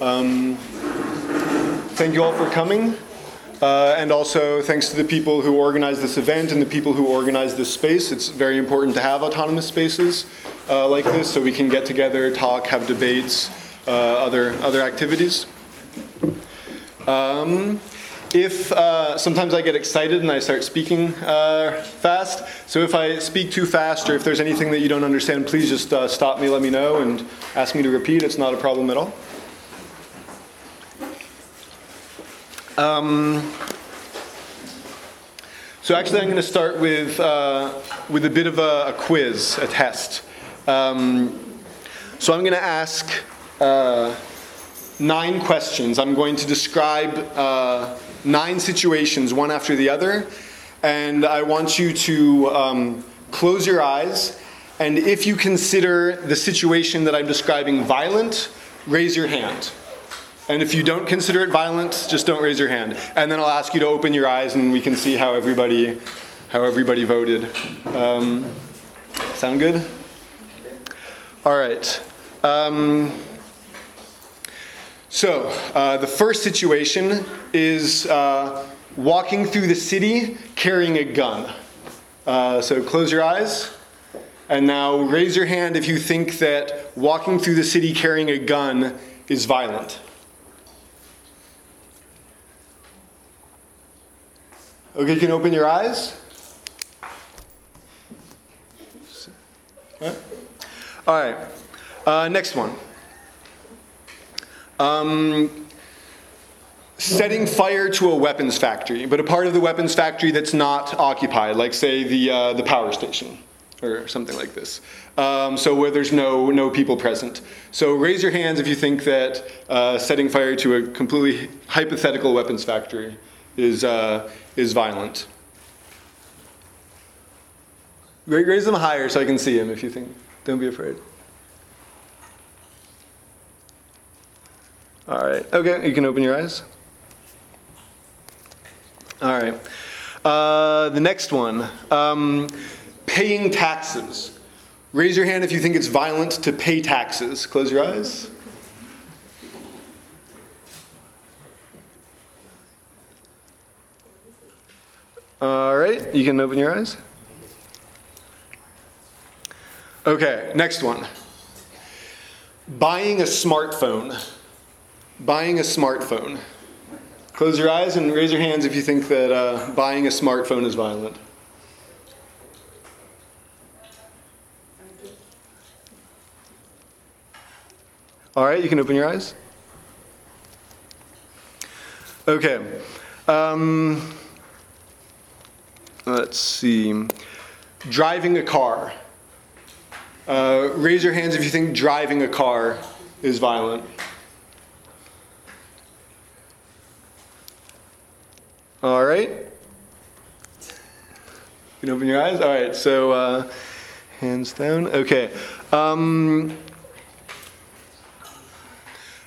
Um, thank you all for coming. Uh, and also thanks to the people who organized this event and the people who organized this space. It's very important to have autonomous spaces uh, like this so we can get together, talk, have debates, uh, other, other activities. Um, if uh, sometimes I get excited and I start speaking uh, fast, so if I speak too fast or if there's anything that you don't understand, please just uh, stop me, let me know, and ask me to repeat. It's not a problem at all. Um, so actually, I'm going to start with uh, with a bit of a, a quiz, a test. Um, so I'm going to ask uh, nine questions. I'm going to describe uh, nine situations, one after the other, and I want you to um, close your eyes. And if you consider the situation that I'm describing violent, raise your hand. And if you don't consider it violent, just don't raise your hand. And then I'll ask you to open your eyes and we can see how everybody, how everybody voted. Um, sound good? All right. Um, so uh, the first situation is uh, walking through the city carrying a gun. Uh, so close your eyes. And now raise your hand if you think that walking through the city carrying a gun is violent. Okay, you can open your eyes. All right. Uh, next one. Um, setting fire to a weapons factory, but a part of the weapons factory that's not occupied, like say the uh, the power station or something like this. Um, so where there's no no people present. So raise your hands if you think that uh, setting fire to a completely hypothetical weapons factory is uh, is violent. Raise them higher so I can see them if you think. Don't be afraid. All right. Okay, you can open your eyes. All right. Uh, the next one um, paying taxes. Raise your hand if you think it's violent to pay taxes. Close your eyes. All right, you can open your eyes. Okay, next one. Buying a smartphone. Buying a smartphone. Close your eyes and raise your hands if you think that uh, buying a smartphone is violent. All right, you can open your eyes. Okay. Um, let's see. Driving a car. Uh, raise your hands if you think driving a car is violent. All right. You can open your eyes. All right. So uh, hands down. Okay. Um,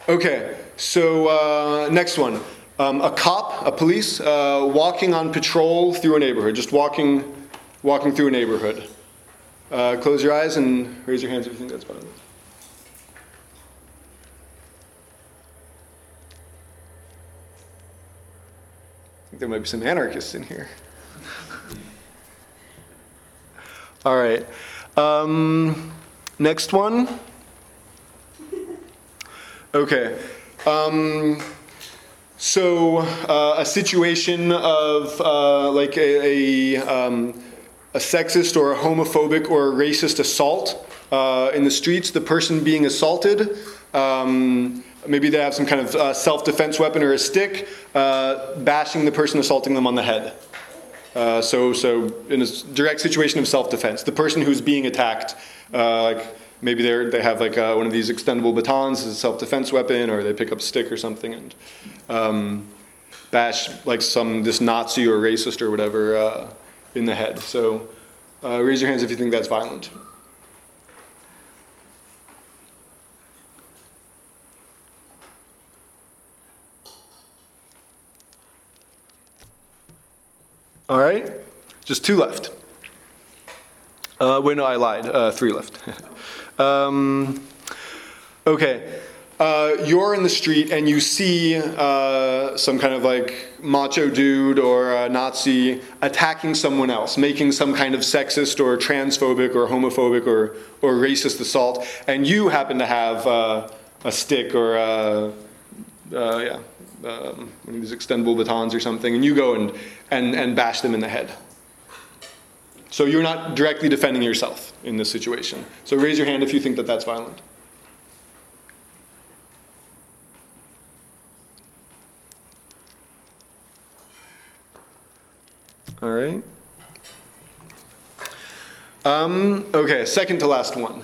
okay. So uh, next one. Um, a cop, a police, uh, walking on patrol through a neighborhood, just walking, walking through a neighborhood. Uh, close your eyes and raise your hands if you think that's think there might be some anarchists in here. All right. Um, next one. Okay. Um, so, uh, a situation of uh, like a, a, um, a, sexist or a homophobic or a racist assault uh, in the streets, the person being assaulted, um, maybe they have some kind of uh, self defense weapon or a stick, uh, bashing the person assaulting them on the head. Uh, so, so, in a direct situation of self defense, the person who's being attacked, like maybe they they have like uh, one of these extendable batons as a self-defense weapon, or they pick up a stick or something and um, bash like some this Nazi or racist or whatever uh, in the head. So uh, raise your hands if you think that's violent. All right, just two left. Uh, wait, no, I lied. Uh, three left. Um, okay. Uh, you're in the street and you see uh, some kind of like macho dude or a Nazi attacking someone else, making some kind of sexist or transphobic or homophobic or, or racist assault, and you happen to have uh, a stick or a, uh, yeah, um, one of these extendable batons or something, and you go and, and, and bash them in the head. So you're not directly defending yourself in this situation. So raise your hand if you think that that's violent. All right. Um, okay, second to last one.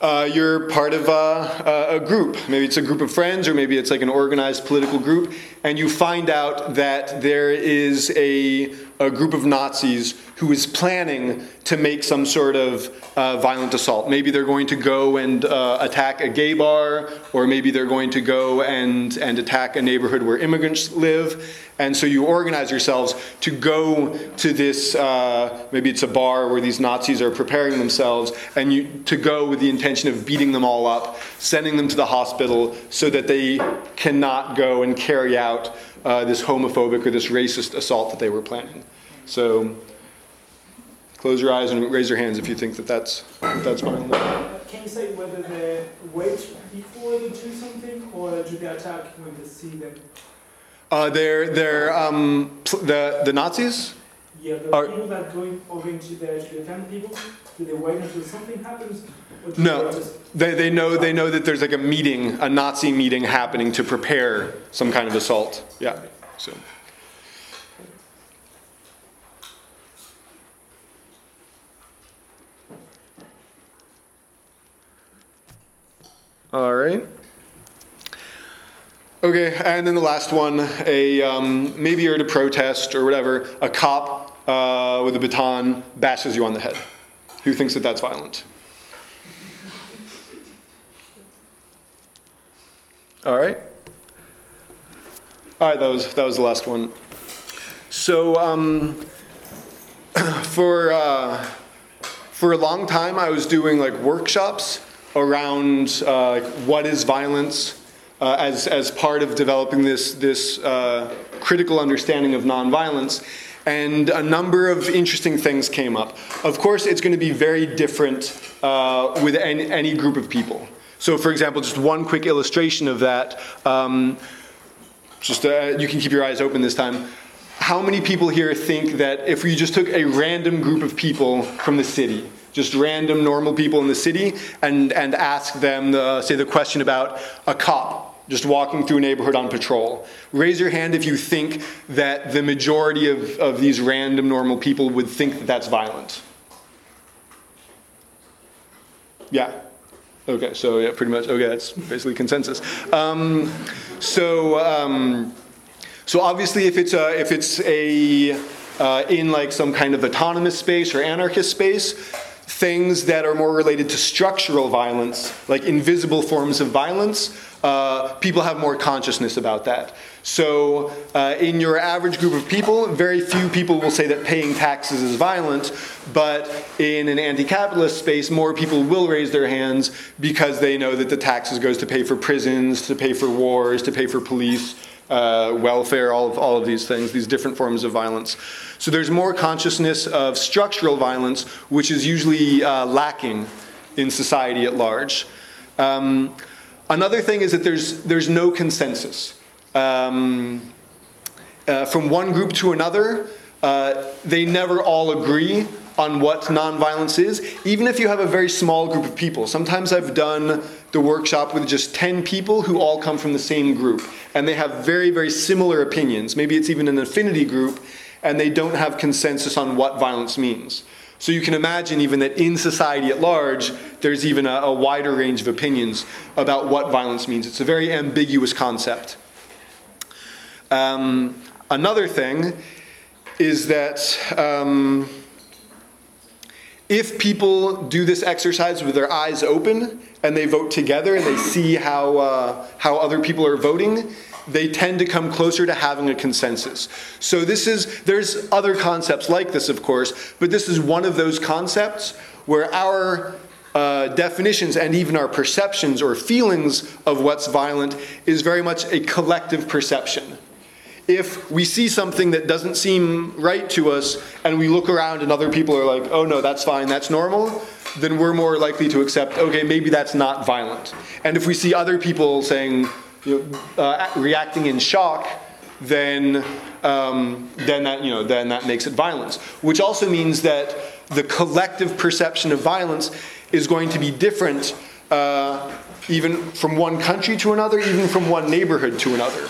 Uh, you're part of a, a, group. Maybe it's a group of friends, or maybe it's like an organized political group, and you find out that there is a, a group of Nazis who is planning to make some sort of uh, violent assault. Maybe they're going to go and uh, attack a gay bar, or maybe they're going to go and, and attack a neighborhood where immigrants live. And so you organize yourselves to go to this, uh, maybe it's a bar where these Nazis are preparing themselves, and you, to go with the intention of beating them all up, sending them to the hospital so that they cannot go and carry out uh, this homophobic or this racist assault that they were planning. So close your eyes and raise your hands if you think that that's, that's fine. Can you say whether they wait before they do something, or do they attack when they see them? Uh, they're they're um, the the Nazis. Yeah, the are, people that going over into the, to defend people. Do they wait until something happens? No, they, they know they know that there's like a meeting, a Nazi meeting happening to prepare some kind of assault. Yeah. So. All right. Okay, and then the last one, a um, maybe you're at a protest or whatever, a cop uh, with a baton bashes you on the head. Who thinks that that's violent? All right. All right, that was that was the last one. So um, for uh, for a long time, I was doing like workshops around uh, what is violence uh, as, as part of developing this, this uh, critical understanding of nonviolence. And a number of interesting things came up. Of course, it's going to be very different uh, with any, any, group of people. So, for example, just one quick illustration of that. Um, just uh, you can keep your eyes open this time. How many people here think that if we just took a random group of people from the city, just random normal people in the city, and, and ask them, the, say, the question about a cop just walking through a neighborhood on patrol. Raise your hand if you think that the majority of, of these random normal people would think that that's violent. Yeah. Okay, so yeah, pretty much. Okay, that's basically consensus. Um, so, um, so obviously, if it's a, if it's a uh, in like some kind of autonomous space or anarchist space, things that are more related to structural violence, like invisible forms of violence, uh, people have more consciousness about that. So, uh, in your average group of people, very few people will say that paying taxes is violent, but in an anti capitalist space, more people will raise their hands because they know that the taxes goes to pay for prisons, to pay for wars, to pay for police. Uh, welfare, all of, all of these things, these different forms of violence. So there's more consciousness of structural violence, which is usually uh, lacking in society at large. Um, Another thing is that there's, there's no consensus. Um, uh, from one group to another, uh, they never all agree on what nonviolence is, even if you have a very small group of people. Sometimes I've done the workshop with just 10 people who all come from the same group, and they have very, very similar opinions. Maybe it's even an affinity group, and they don't have consensus on what violence means. So you can imagine even that in society at large, there's even a, a, wider range of opinions about what violence means. It's a very ambiguous concept. Um, another thing is that um, if people do this exercise with their eyes open and they vote together and they see how, uh, how other people are voting, they tend to come closer to having a consensus. So this is there's other concepts like this, of course, but this is one of those concepts where our uh, definitions and even our perceptions or feelings of what's violent is very much a collective perception. If we see something that doesn't seem right to us and we look around and other people are like, oh no, that's fine, that's normal, then we're more likely to accept, okay, maybe that's not violent. And if we see other people saying, you know, uh, reacting in shock, then um, then that you know then that makes it violence. Which also means that the collective perception of violence is going to be different, uh, even from one country to another, even from one neighborhood to another.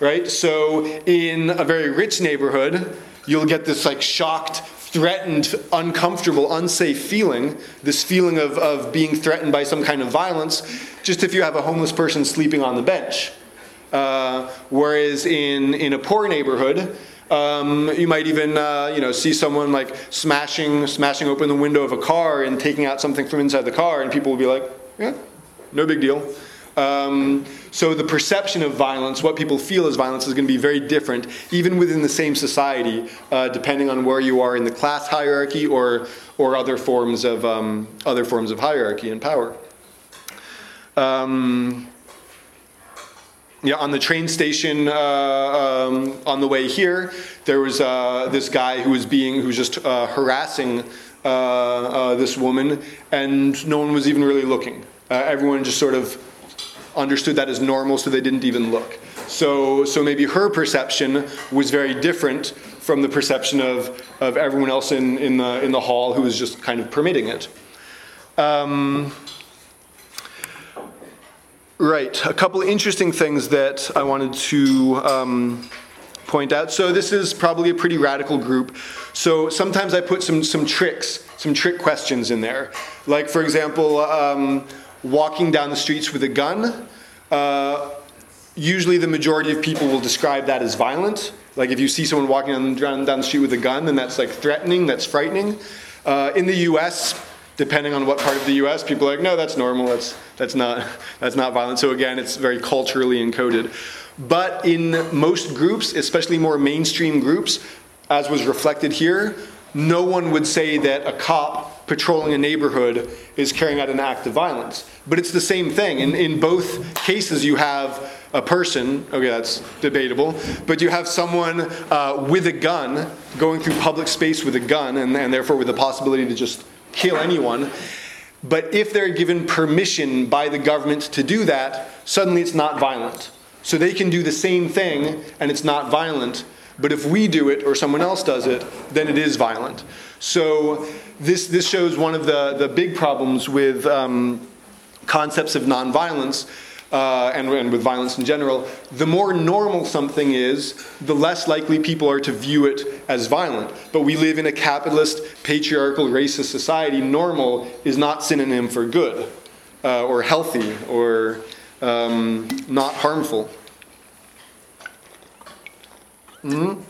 Right. So in a very rich neighborhood, you'll get this like shocked threatened, uncomfortable, unsafe feeling, this feeling of, of being threatened by some kind of violence, just if you have a homeless person sleeping on the bench. Uh, whereas in, in a poor neighborhood, um, you might even uh, you know see someone like smashing smashing open the window of a car and taking out something from inside the car, and people will be like, yeah, no big deal. Um, so the perception of violence, what people feel as violence, is going to be very different, even within the same society, uh, depending on where you are in the class hierarchy or or other forms of um, other forms of hierarchy and power. Um, yeah, on the train station uh, um, on the way here, there was uh, this guy who was being who was just uh, harassing uh, uh, this woman, and no one was even really looking. Everyone just sort of understood that as normal, so they didn't even look. So, so maybe her perception was very different from the perception of, of everyone else in, in, the, in the hall who was just kind of permitting it. Um, right, a couple interesting things that I wanted to um, point out. So this is probably a pretty radical group. So sometimes I put some, some tricks, some trick questions in there. Like, for example, um, walking down the streets with a gun. Uh, usually the majority of people will describe that as violent. Like if you see someone walking down, down the street with a gun, then that's like threatening, that's frightening. Uh, in the US, depending on what part of the US, people are like, no, that's normal, that's, that's, not, that's not violent. So again, it's very culturally encoded. But in most groups, especially more mainstream groups, as was reflected here, no one would say that a cop patrolling a neighborhood is carrying out an act of violence. But it's the same thing. In, in both cases, you have a person, okay, that's debatable, but you have someone uh, with a gun going through public space with a gun and, and therefore with the possibility to just kill anyone. But if they're given permission by the government to do that, suddenly it's not violent. So they can do the same thing and it's not violent. But if we do it or someone else does it, then it is violent. So this, this shows one of the, the big problems with um, concepts of nonviolence uh, and, and with violence in general. The more normal something is, the less likely people are to view it as violent. But we live in a capitalist, patriarchal, racist society. Normal is not synonym for good uh, or healthy or um, not harmful. Mm-hmm.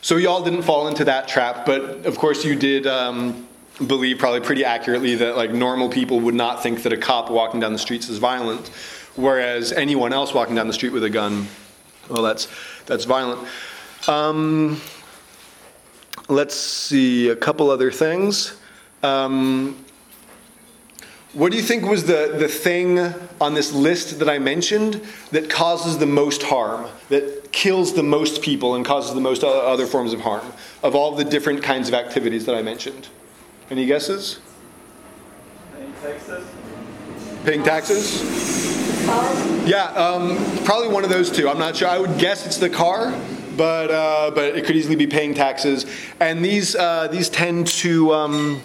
So y'all didn't fall into that trap, but of course you did um, believe probably pretty accurately that like normal people would not think that a cop walking down the streets is violent, whereas anyone else walking down the street with a gun, well, that's that's violent. Um, let's see a couple other things. Um, what do you think was the, the thing on this list that I mentioned that causes the most harm, that kills the most people and causes the most other forms of harm, of all the different kinds of activities that I mentioned? Any guesses? Paying taxes? Paying taxes? Yeah, um, probably one of those two. I'm not sure. I would guess it's the car, but uh, but it could easily be paying taxes. And these uh, these tend to. Um,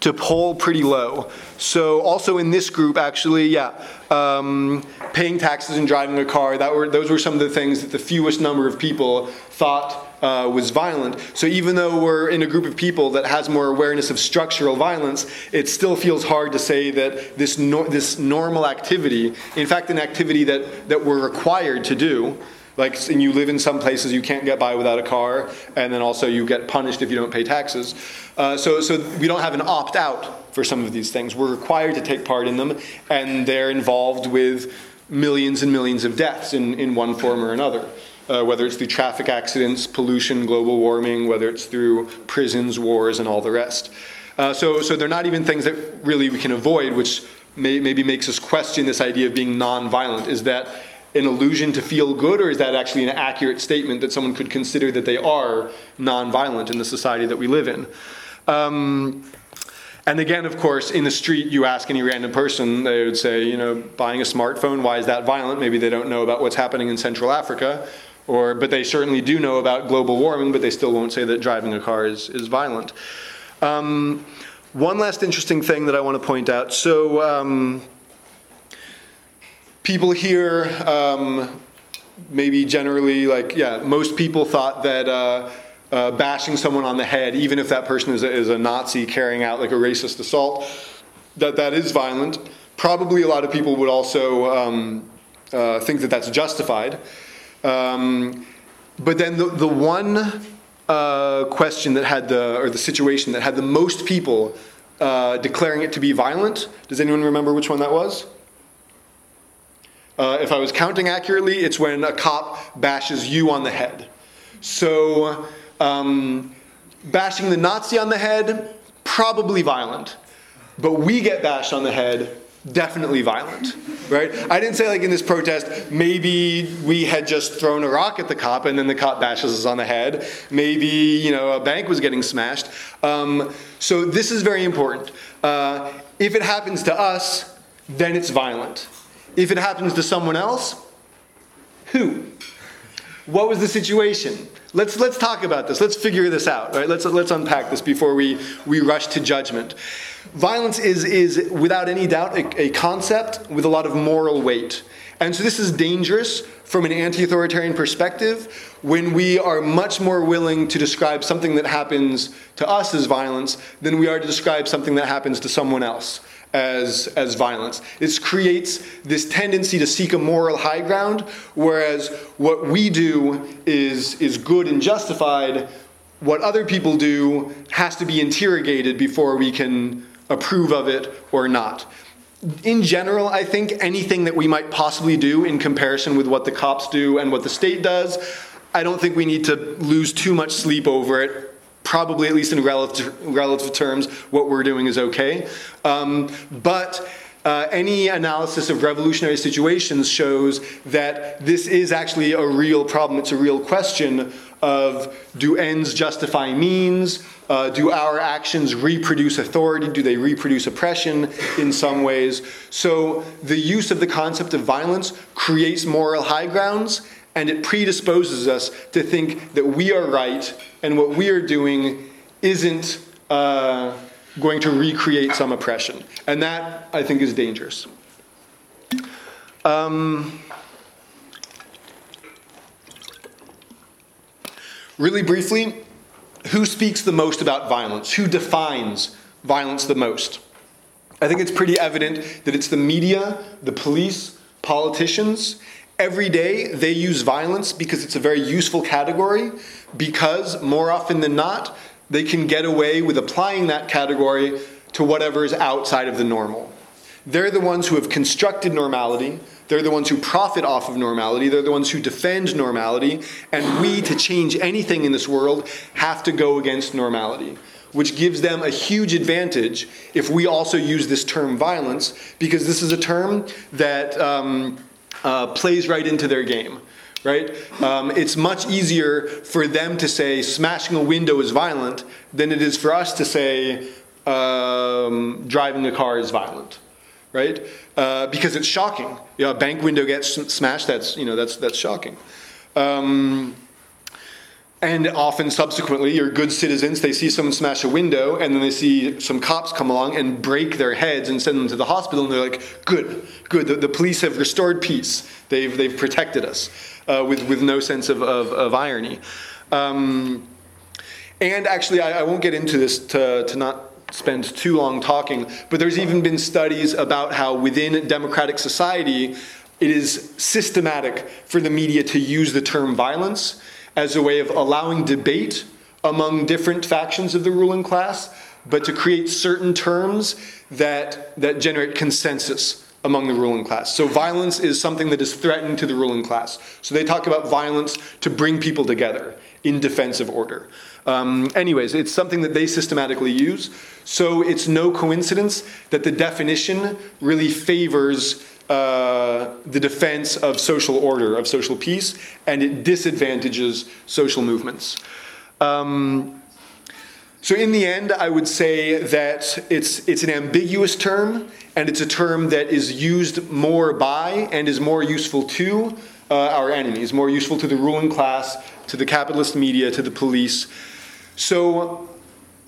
to poll pretty low. So also in this group, actually, yeah, um, paying taxes and driving a car, that were, those were some of the things that the fewest number of people thought uh, was violent. So even though we're in a group of people that has more awareness of structural violence, it still feels hard to say that this, no, this normal activity, in fact, an activity that, that we're required to do, like and you live in some places you can't get by without a car and then also you get punished if you don't pay taxes uh, so, so we don't have an opt out for some of these things we're required to take part in them and they're involved with millions and millions of deaths in, in one form or another uh, whether it's through traffic accidents pollution global warming whether it's through prisons wars and all the rest Uh, so, so they're not even things that really we can avoid, which may, maybe makes us question this idea of being non-violent. Is that an illusion to feel good, or is that actually an accurate statement that someone could consider that they are non-violent in the society that we live in? Um, and again, of course, in the street, you ask any random person, they would say, you know, buying a smartphone, why is that violent? Maybe they don't know about what's happening in Central Africa, or, but they certainly do know about global warming, but they still won't say that driving a car is, is violent. Um, one last interesting thing that I want to point out. So, um, people here, um, maybe generally, like, yeah, most people thought that uh, uh, bashing someone on the head, even if that person is a, is a Nazi carrying out like a racist assault, that that is violent. Probably a lot of people would also um, uh, think that that's justified. Um, but then the, the one uh, question that had the, or the situation that had the most people uh, declaring it to be violent, does anyone remember which one that was? Uh, if I was counting accurately, it's when a cop bashes you on the head. So, um, bashing the Nazi on the head, probably violent. But we get bashed on the head, definitely violent, right? I didn't say like in this protest, maybe we had just thrown a rock at the cop and then the cop bashes us on the head. Maybe, you know, a bank was getting smashed. Um, so this is very important. Uh, if it happens to us, then it's violent. If it happens to someone else, who? What was the situation? Let's, let's talk about this. Let's figure this out, right? Let's, let's unpack this before we, we rush to judgment. Violence is, is without any doubt, a, a concept with a lot of moral weight. And so this is dangerous from an anti authoritarian perspective when we are much more willing to describe something that happens to us as violence than we are to describe something that happens to someone else as, as violence. This creates this tendency to seek a moral high ground, whereas what we do is, is good and justified. What other people do has to be interrogated before we can approve of it or not. In general, I think anything that we might possibly do in comparison with what the cops do and what the state does, I don't think we need to lose too much sleep over it probably at least in relative, relative terms, what we're doing is okay. Um, but uh, any analysis of revolutionary situations shows that this is actually a real problem. It's a real question of do ends justify means? Uh, do our actions reproduce authority? Do they reproduce oppression in some ways? So the use of the concept of violence creates moral high grounds and it predisposes us to think that we are right and what we are doing isn't uh, going to recreate some oppression. And that, I think, is dangerous. Um, really briefly, who speaks the most about violence? Who defines violence the most? I think it's pretty evident that it's the media, the police, politicians, every day they use violence because it's a very useful category, because more often than not, they can get away with applying that category to whatever is outside of the normal. They're the ones who have constructed normality. They're the ones who profit off of normality. They're the ones who defend normality. And we, to change anything in this world, have to go against normality, which gives them a huge advantage if we also use this term violence, because this is a term that. Um, uh, plays right into their game, right? Um, it's much easier for them to say smashing a window is violent than it is for us to say um, driving a car is violent, right? Uh, because it's shocking. You know, a bank window gets smashed. That's you know that's that's shocking. Um, and often subsequently, you're good citizens. They see someone smash a window, and then they see some cops come along and break their heads and send them to the hospital. And they're like, "Good, good. The, the police have restored peace. They've they've protected us," uh, with with no sense of of, of irony. Um, and actually, I, I, won't get into this to to not spend too long talking. But there's even been studies about how within democratic society, it is systematic for the media to use the term violence as a way of allowing debate among different factions of the ruling class, but to create certain terms that, that generate consensus among the ruling class. So violence is something that is threatening to the ruling class. So they talk about violence to bring people together in defensive order. Um, anyways, it's something that they systematically use. So it's no coincidence that the definition really favors uh, the defense of social order, of social peace, and it disadvantages social movements. Um, so in the end, I would say that it's, it's an ambiguous term, and it's a term that is used more by and is more useful to uh, our enemies, more useful to the ruling class, to the capitalist media, to the police. So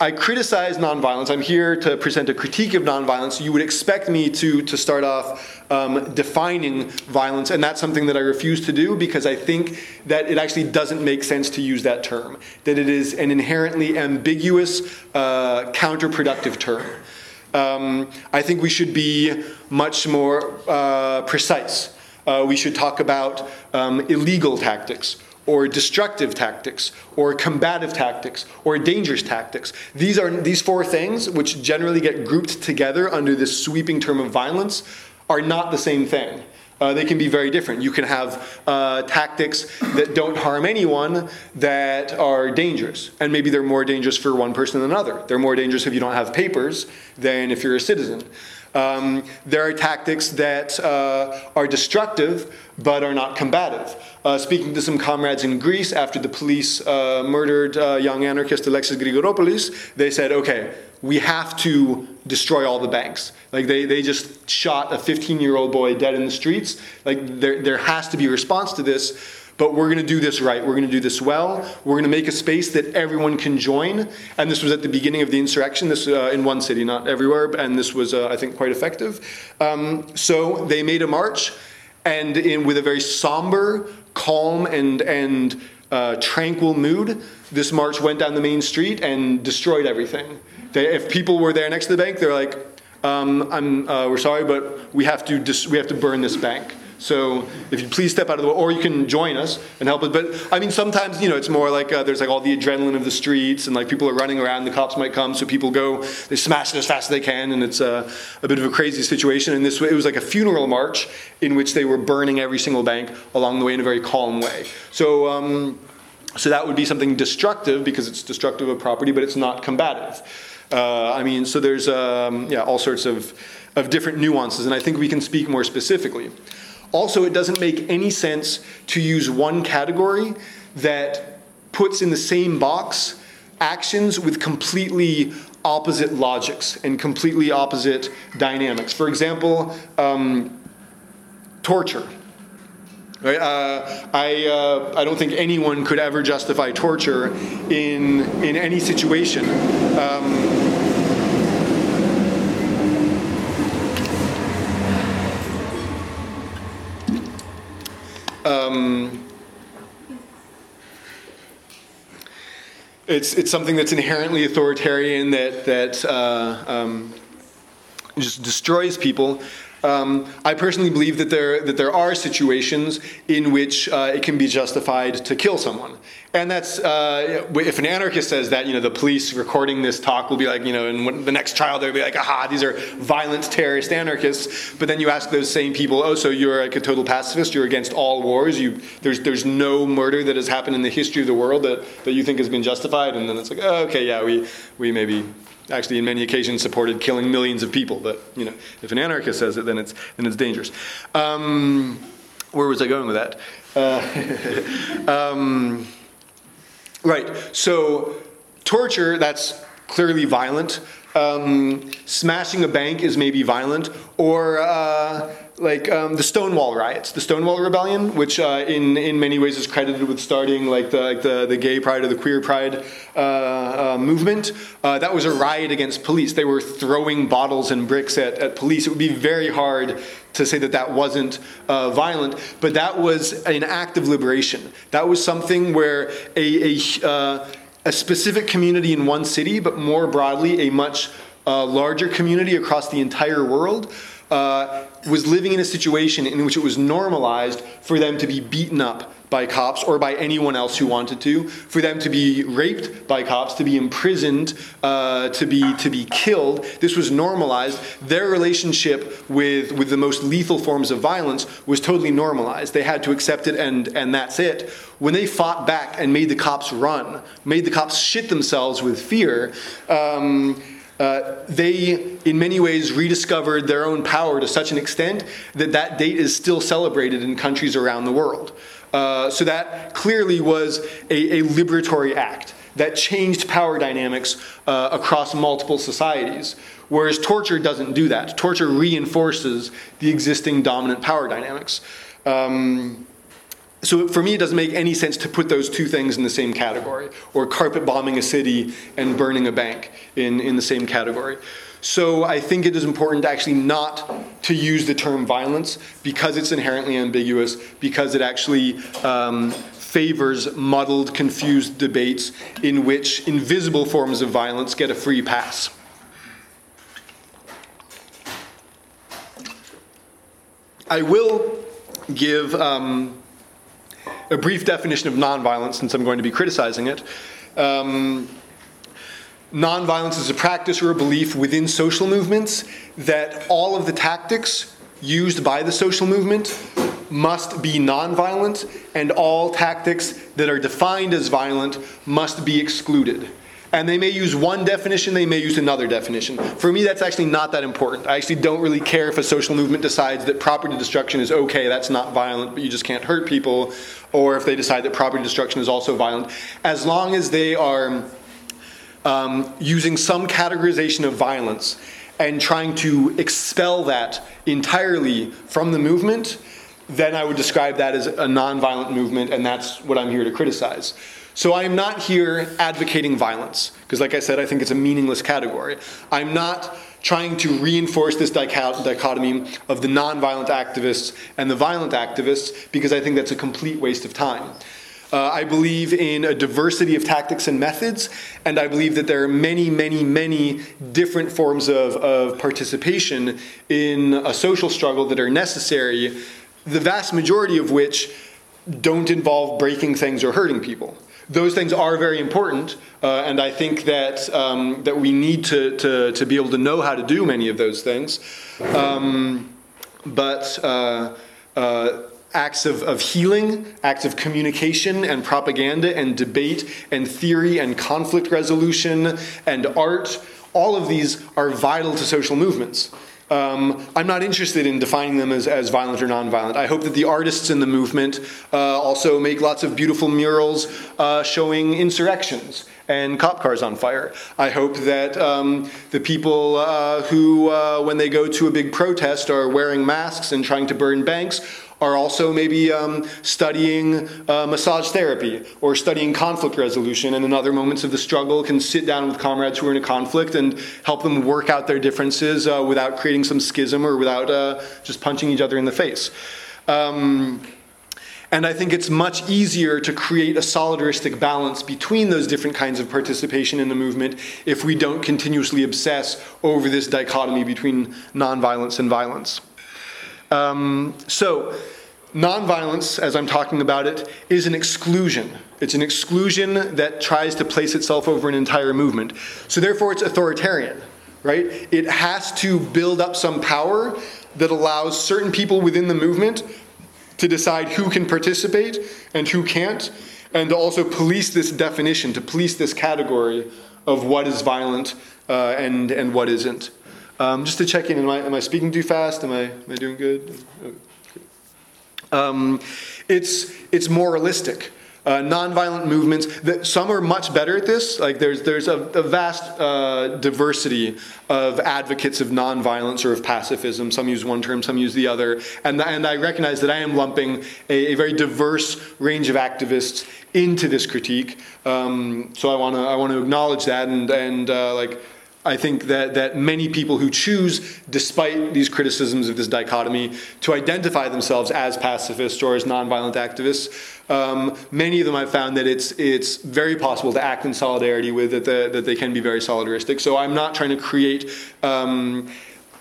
I criticize nonviolence. I'm here to present a critique of nonviolence. You would expect me to, to start off um, defining violence, and that's something that I refuse to do because I think that it actually doesn't make sense to use that term, that it is an inherently ambiguous, uh, counterproductive term. Um, I think we should be much more uh, precise. Uh, we should talk about um, illegal tactics or destructive tactics or combative tactics or dangerous tactics. These are these four things which generally get grouped together under this sweeping term of violence are not the same thing. Uh, they can be very different. You can have uh, tactics that don't harm anyone that are dangerous. And maybe they're more dangerous for one person than another. They're more dangerous if you don't have papers than if you're a citizen. Um, there are tactics that uh, are destructive but are not combative. Uh, speaking to some comrades in Greece after the police uh, murdered uh, young anarchist Alexis Grigoropoulos, they said, okay, we have to destroy all the banks. Like they, they just shot a 15 year old boy dead in the streets. Like there, there has to be a response to this but we're going to do this right. We're going to do this well. We're going to make a space that everyone can join. And this was at the beginning of the insurrection, this uh, in one city, not everywhere. And this was, uh, I think, quite effective. Um, so they made a march, and in, with a very somber, calm, and, and uh, tranquil mood, this march went down the main street and destroyed everything. They, if people were there next to the bank, they're like, um, uh, we're sorry, but we have to dis- we have to burn this bank. So if you please step out of the way, or you can join us and help us. But I mean, sometimes you know it's more like uh, there's like all the adrenaline of the streets, and like people are running around. The cops might come, so people go, they smash it as fast as they can, and it's uh, a bit of a crazy situation. And this it was like a funeral march in which they were burning every single bank along the way in a very calm way. So. Um, so that would be something destructive because it's destructive of property, but it's not combative. Uh, I mean, so there's um, yeah all sorts of of different nuances, and I think we can speak more specifically. Also, it doesn't make any sense to use one category that puts in the same box actions with completely opposite logics and completely opposite dynamics. For example, um, torture. Right? Uh, I, uh, I don't think anyone could ever justify torture in, in any situation. Um, it's, it's something that's inherently authoritarian that, that uh, um, just destroys people. Um, I personally believe that there that there are situations in which uh, it can be justified to kill someone, and that's uh, if an anarchist says that, you know, the police recording this talk will be like, you know, and the next trial they'll be like, aha, these are violent terrorist anarchists. But then you ask those same people, oh, so you're like a total pacifist, you're against all wars, you there's there's no murder that has happened in the history of the world that, that you think has been justified, and then it's like, oh, okay, yeah, we we maybe actually in many occasions supported killing millions of people. But you know, if an anarchist says it, then it's then it's dangerous. Um, where was I going with that? Uh, um, right. So torture that's clearly violent. Um, smashing a bank is maybe violent, or uh, like um, the Stonewall riots, the Stonewall Rebellion, which uh, in in many ways is credited with starting like the like the, the gay pride or the queer pride uh, uh, movement. Uh, that was a riot against police. They were throwing bottles and bricks at, at police. It would be very hard to say that that wasn't uh, violent, but that was an act of liberation. That was something where a a, uh, a specific community in one city, but more broadly a much larger community across the entire world uh, was living in a situation in which it was normalized for them to be beaten up by cops or by anyone else who wanted to, for them to be raped by cops, to be imprisoned, uh, to be to be killed. This was normalized. Their relationship with with the most lethal forms of violence was totally normalized. They had to accept it, and and that's it. When they fought back and made the cops run, made the cops shit themselves with fear. Um, uh, they, in many ways, rediscovered their own power to such an extent that that date is still celebrated in countries around the world. Uh, so that clearly was a, a, liberatory act that changed power dynamics uh, across multiple societies. Whereas torture doesn't do that. Torture reinforces the existing dominant power dynamics. Um, so for me, it doesn't make any sense to put those two things in the same category, or carpet bombing a city and burning a bank in, in the same category. So I think it is important to actually not to use the term violence because it's inherently ambiguous, because it actually um, favors muddled, confused debates in which invisible forms of violence get a free pass. I will give um, a brief definition of nonviolence since I'm going to be criticizing it. Um, nonviolence is a practice or a belief within social movements that all of the tactics used by the social movement must be nonviolent and all tactics that are defined as violent must be excluded and they may use one definition, they may use another definition. For me, that's actually not that important. I actually don't really care if a social movement decides that property destruction is okay, that's not violent, but you just can't hurt people, or if they decide that property destruction is also violent. As long as they are um, using some categorization of violence and trying to expel that entirely from the movement, then I would describe that as a nonviolent movement, and that's what I'm here to criticize. So I'm not here advocating violence, because like I said, I think it's a meaningless category. I'm not trying to reinforce this dichotomy of the nonviolent activists and the violent activists, because I think that's a complete waste of time. Uh, I believe in a diversity of tactics and methods, and I believe that there are many, many, many different forms of, of participation in a social struggle that are necessary, the vast majority of which don't involve breaking things or hurting people those things are very important, uh, and I think that um, that we need to, to, to be able to know how to do many of those things. Um, but uh, uh, acts of, of healing, acts of communication and propaganda and debate and theory and conflict resolution and art, all of these are vital to social movements. Um, I'm not interested in defining them as, as violent or nonviolent. I hope that the artists in the movement uh, also make lots of beautiful murals uh, showing insurrections and cop cars on fire. I hope that um, the people uh, who, uh, when they go to a big protest, are wearing masks and trying to burn banks are also maybe um, studying uh, massage therapy or studying conflict resolution and in other moments of the struggle can sit down with comrades who are in a conflict and help them work out their differences uh, without creating some schism or without uh, just punching each other in the face. Um, and I think it's much easier to create a solidaristic balance between those different kinds of participation in the movement if we don't continuously obsess over this dichotomy between nonviolence and violence. Um, so, nonviolence, as I'm talking about it, is an exclusion. It's an exclusion that tries to place itself over an entire movement. So, therefore, it's authoritarian, right? It has to build up some power that allows certain people within the movement to decide who can participate and who can't, and to also police this definition, to police this category of what is violent uh, and, and what isn't. Um, just to check in, am I, am I speaking too fast? Am I, am I doing good? Um, it's, it's moralistic. Uh, nonviolent movements. That some are much better at this. Like there's there's a, a vast uh, diversity of advocates of nonviolence or of pacifism. Some use one term, some use the other. And and I recognize that I am lumping a, a very diverse range of activists into this critique. Um, so I want to I want to acknowledge that and and uh, like I think that, that many people who choose, despite these criticisms of this dichotomy, to identify themselves as pacifists or as nonviolent activists, um, many of them I've found that it's, it's very possible to act in solidarity with, that, the, that they can be very solidaristic. So I'm not trying to create um,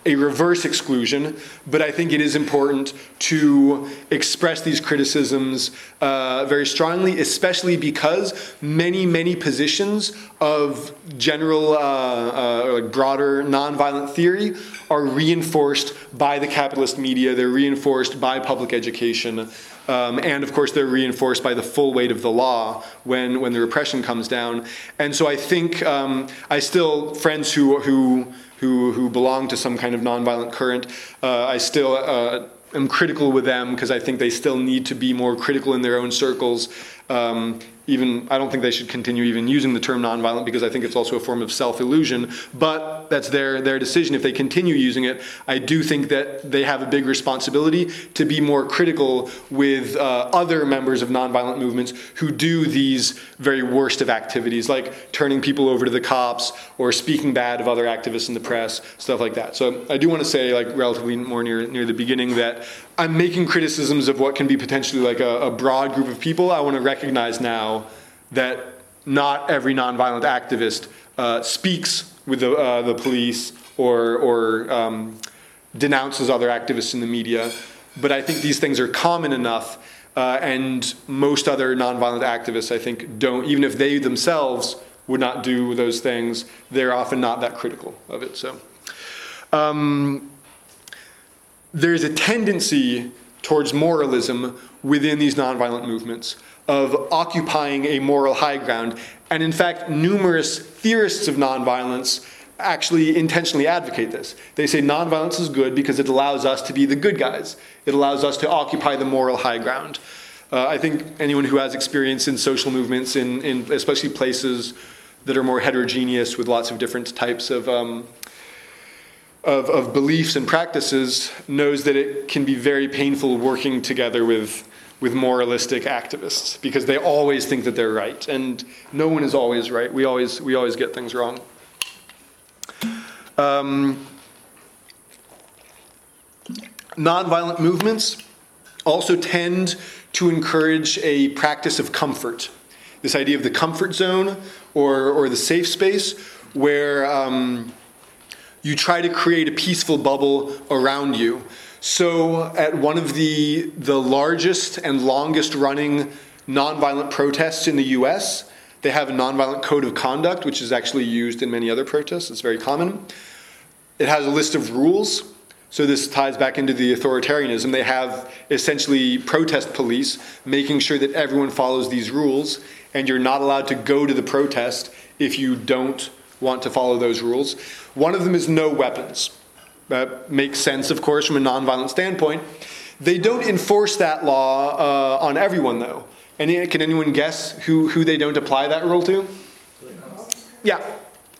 a reverse exclusion, but I think it is important to express these criticisms uh, very strongly, especially because many, many positions of general, uh, uh, or like broader nonviolent theory are reinforced by the capitalist media, they're reinforced by public education. Um, and of course, they're reinforced by the full weight of the law when, when the repression comes down. And so I think um, I still, friends who, who, who, who belong to some kind of nonviolent current, uh, I still uh, am critical with them because I think they still need to be more critical in their own circles. Um, even I don't think they should continue even using the term nonviolent because I think it's also a form of self-illusion. But that's their their decision. If they continue using it, I do think that they have a big responsibility to be more critical with uh, other members of nonviolent movements who do these very worst of activities, like turning people over to the cops or speaking bad of other activists in the press, stuff like that. So I do want to say, like relatively more near near the beginning, that I'm making criticisms of what can be potentially like a, a broad group of people. I want to recognize now that not every nonviolent activist uh, speaks with the, uh, the police or, or um, denounces other activists in the media. But I think these things are common enough, uh, and most other nonviolent activists, I think, don't, even if they themselves would not do those things, they're often not that critical of it. So. Um, there's a tendency towards moralism within these nonviolent movements of occupying a moral high ground. And in fact, numerous theorists of nonviolence actually intentionally advocate this. They say nonviolence is good because it allows us to be the good guys, it allows us to occupy the moral high ground. Uh, I think anyone who has experience in social movements, in, in especially places that are more heterogeneous with lots of different types of um, of, of beliefs and practices knows that it can be very painful working together with, with moralistic activists because they always think that they're right. And no one is always right. We always, we always get things wrong. Um, nonviolent movements also tend to encourage a practice of comfort. This idea of the comfort zone or, or the safe space where. Um, you try to create a peaceful bubble around you. So, at one of the, the largest and longest running nonviolent protests in the US, they have a nonviolent code of conduct, which is actually used in many other protests. It's very common. It has a list of rules. So, this ties back into the authoritarianism. They have essentially protest police making sure that everyone follows these rules, and you're not allowed to go to the protest if you don't want to follow those rules. One of them is no weapons. That makes sense, of course, from a nonviolent standpoint. They don't enforce that law uh, on everyone, though. Any, can anyone guess who, who they don't apply that rule to? Yeah,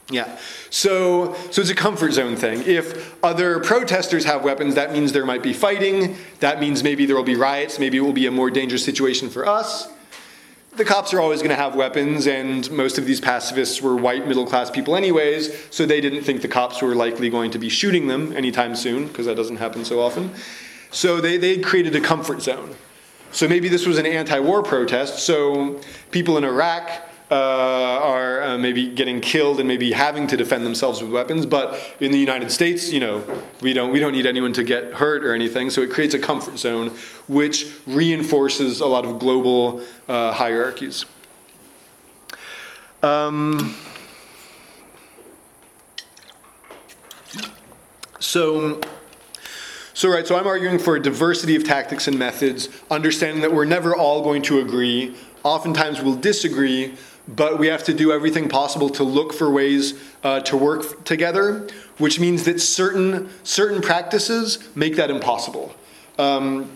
yeah. So, so it's a comfort zone thing. If other protesters have weapons, that means there might be fighting. That means maybe there will be riots. Maybe it will be a more dangerous situation for us the cops are always going to have weapons, and most of these pacifists were white middle class people, anyways, so they didn't think the cops were likely going to be shooting them anytime soon, because that doesn't happen so often. So they, they created a comfort zone. So maybe this was an anti war protest, so people in Iraq are uh, maybe getting killed and maybe having to defend themselves with weapons. But in the United States, you know, we don't we don't need anyone to get hurt or anything. So it creates a comfort zone, which reinforces a lot of global uh, hierarchies. Um, so. So, right, so I'm arguing for a diversity of tactics and methods, understanding that we're never all going to agree. Oftentimes we'll disagree, but we have to do everything possible to look for ways uh, to work together, which means that certain, certain practices make that impossible. Um,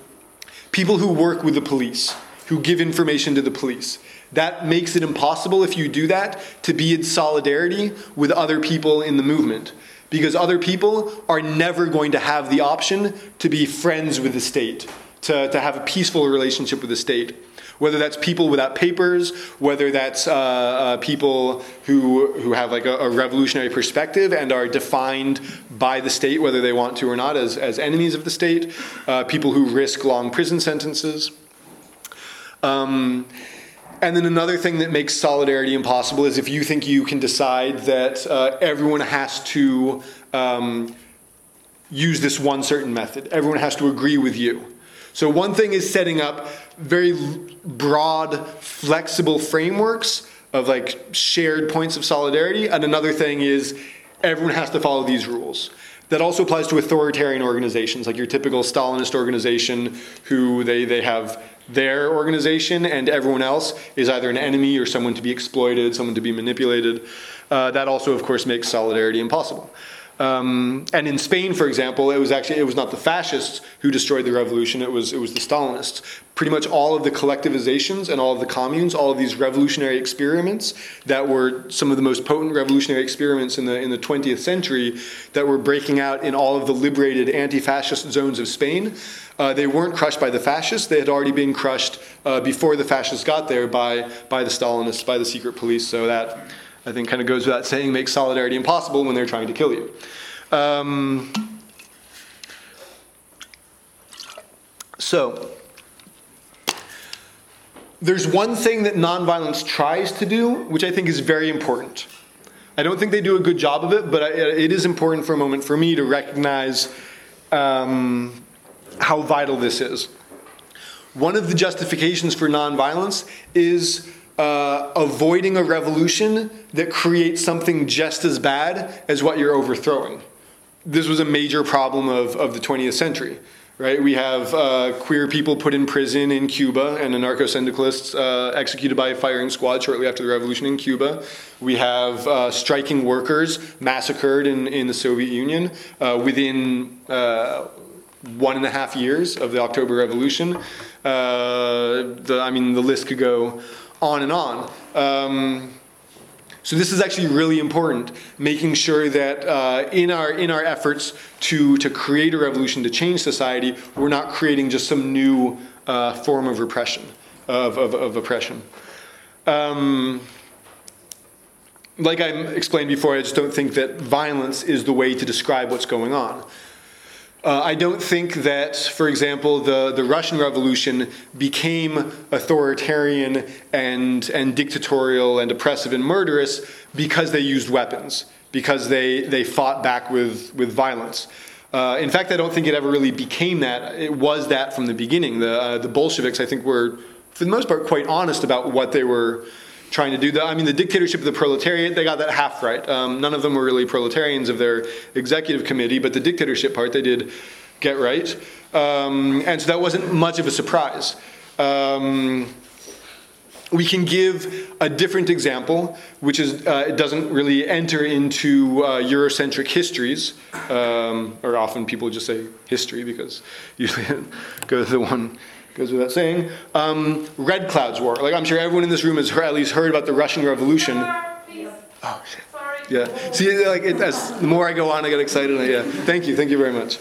people who work with the police, who give information to the police, that makes it impossible if you do that to be in solidarity with other people in the movement. Because other people are never going to have the option to be friends with the state, to, to have a peaceful relationship with the state whether that's people without papers, whether that's uh, uh, people who, who have like a, a, revolutionary perspective and are defined by the state, whether they want to or not, as, as enemies of the state, uh, people who risk long prison sentences. Um, and then another thing that makes solidarity impossible is if you think you can decide that uh, everyone has to um, use this one certain method. Everyone has to agree with you. So one thing is setting up very broad, flexible frameworks of like shared points of solidarity, and another thing is everyone has to follow these rules. That also applies to authoritarian organizations, like your typical Stalinist organization, who they, they have their organization and everyone else is either an enemy or someone to be exploited, someone to be manipulated. Uh, that also, of course, makes solidarity impossible. Um, and in Spain, for example, it was actually it was not the fascists who destroyed the revolution; it was it was the Stalinists. Pretty much all of the collectivizations and all of the communes, all of these revolutionary experiments that were some of the most potent revolutionary experiments in the in the 20th century, that were breaking out in all of the liberated anti-fascist zones of Spain. Uh, they weren't crushed by the fascists; they had already been crushed uh, before the fascists got there by by the Stalinists, by the secret police. So that. I think kind of goes without saying, makes solidarity impossible when they're trying to kill you. Um, so, there's one thing that nonviolence tries to do, which I think is very important. I don't think they do a good job of it, but I, it is important for a moment for me to recognize um, how vital this is. One of the justifications for nonviolence is uh, avoiding a revolution that creates something just as bad as what you're overthrowing. This was a major problem of, of the 20th century, right? We have uh, queer people put in prison in Cuba and anarcho syndicalists uh, executed by a firing squad shortly after the revolution in Cuba. We have uh, striking workers massacred in, in the Soviet Union uh, within uh, one and a half years of the October Revolution. the, I mean, the list could go on and on. Um, so this is actually really important, making sure that uh, in our in our efforts to to create a revolution to change society, we're not creating just some new uh, form of repression, of, of, of oppression. Um, like I explained before, I just don't think that violence is the way to describe what's going on. Uh, I don't think that, for example, the, the Russian Revolution became authoritarian and, and dictatorial and oppressive and murderous because they used weapons, because they, they fought back with, with violence. Uh, in fact, I don't think it ever really became that. It was that from the beginning. The, uh, the Bolsheviks, I think, were, for the most part, quite honest about what they were trying to do that. I mean, the dictatorship of the proletariat, they got that half right. Um, none of them were really proletarians of their executive committee, but the dictatorship part they did get right. Um, and so that wasn't much of a surprise. Um, we can give a different example, which is uh, it doesn't really enter into uh, Eurocentric histories, um, or often people just say history because usually go to the one goes without saying. Um, Red Cloud's War. Like I'm sure everyone in this room has heard, at least heard about the Russian Revolution. Oh shit. Yeah. See, like it, as the more I go on, I get excited. yeah. Thank you. Thank you very much.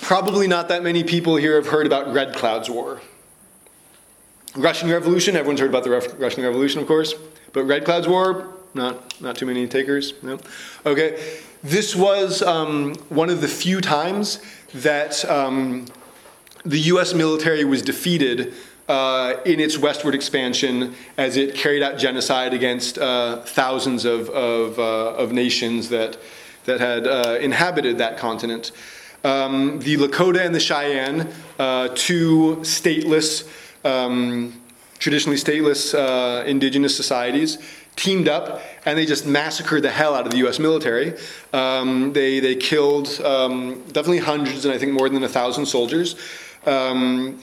Probably not that many people here have heard about Red Cloud's War. Russian Revolution. Everyone's heard about the Russian Revolution, of course. But Red Cloud's War. Not not too many takers. No. Okay. This was um, one of the few times that um, the US military was defeated uh, in its westward expansion as it carried out genocide against uh, thousands of, of, uh, of, nations that, that had uh, inhabited that continent. Um, the Lakota and the Cheyenne, uh, two stateless, um, traditionally stateless indigenous societies, teamed up and they just massacred the hell out of the U.S. military. Um, they they killed um, definitely hundreds and I think more than a thousand soldiers. Um,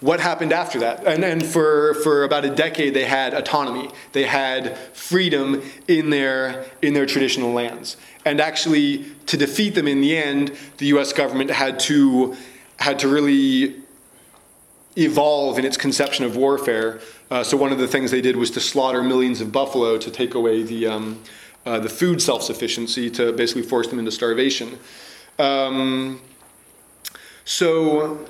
what happened after that? And, and for, for about a decade, they had autonomy. They had freedom in their, in their traditional lands. And actually, to defeat them in the end, the US government had to, had to really evolve in its conception of warfare. Uh, so, one of the things they did was to slaughter millions of buffalo to take away the, um, uh, the food self sufficiency, to basically force them into starvation. Um, so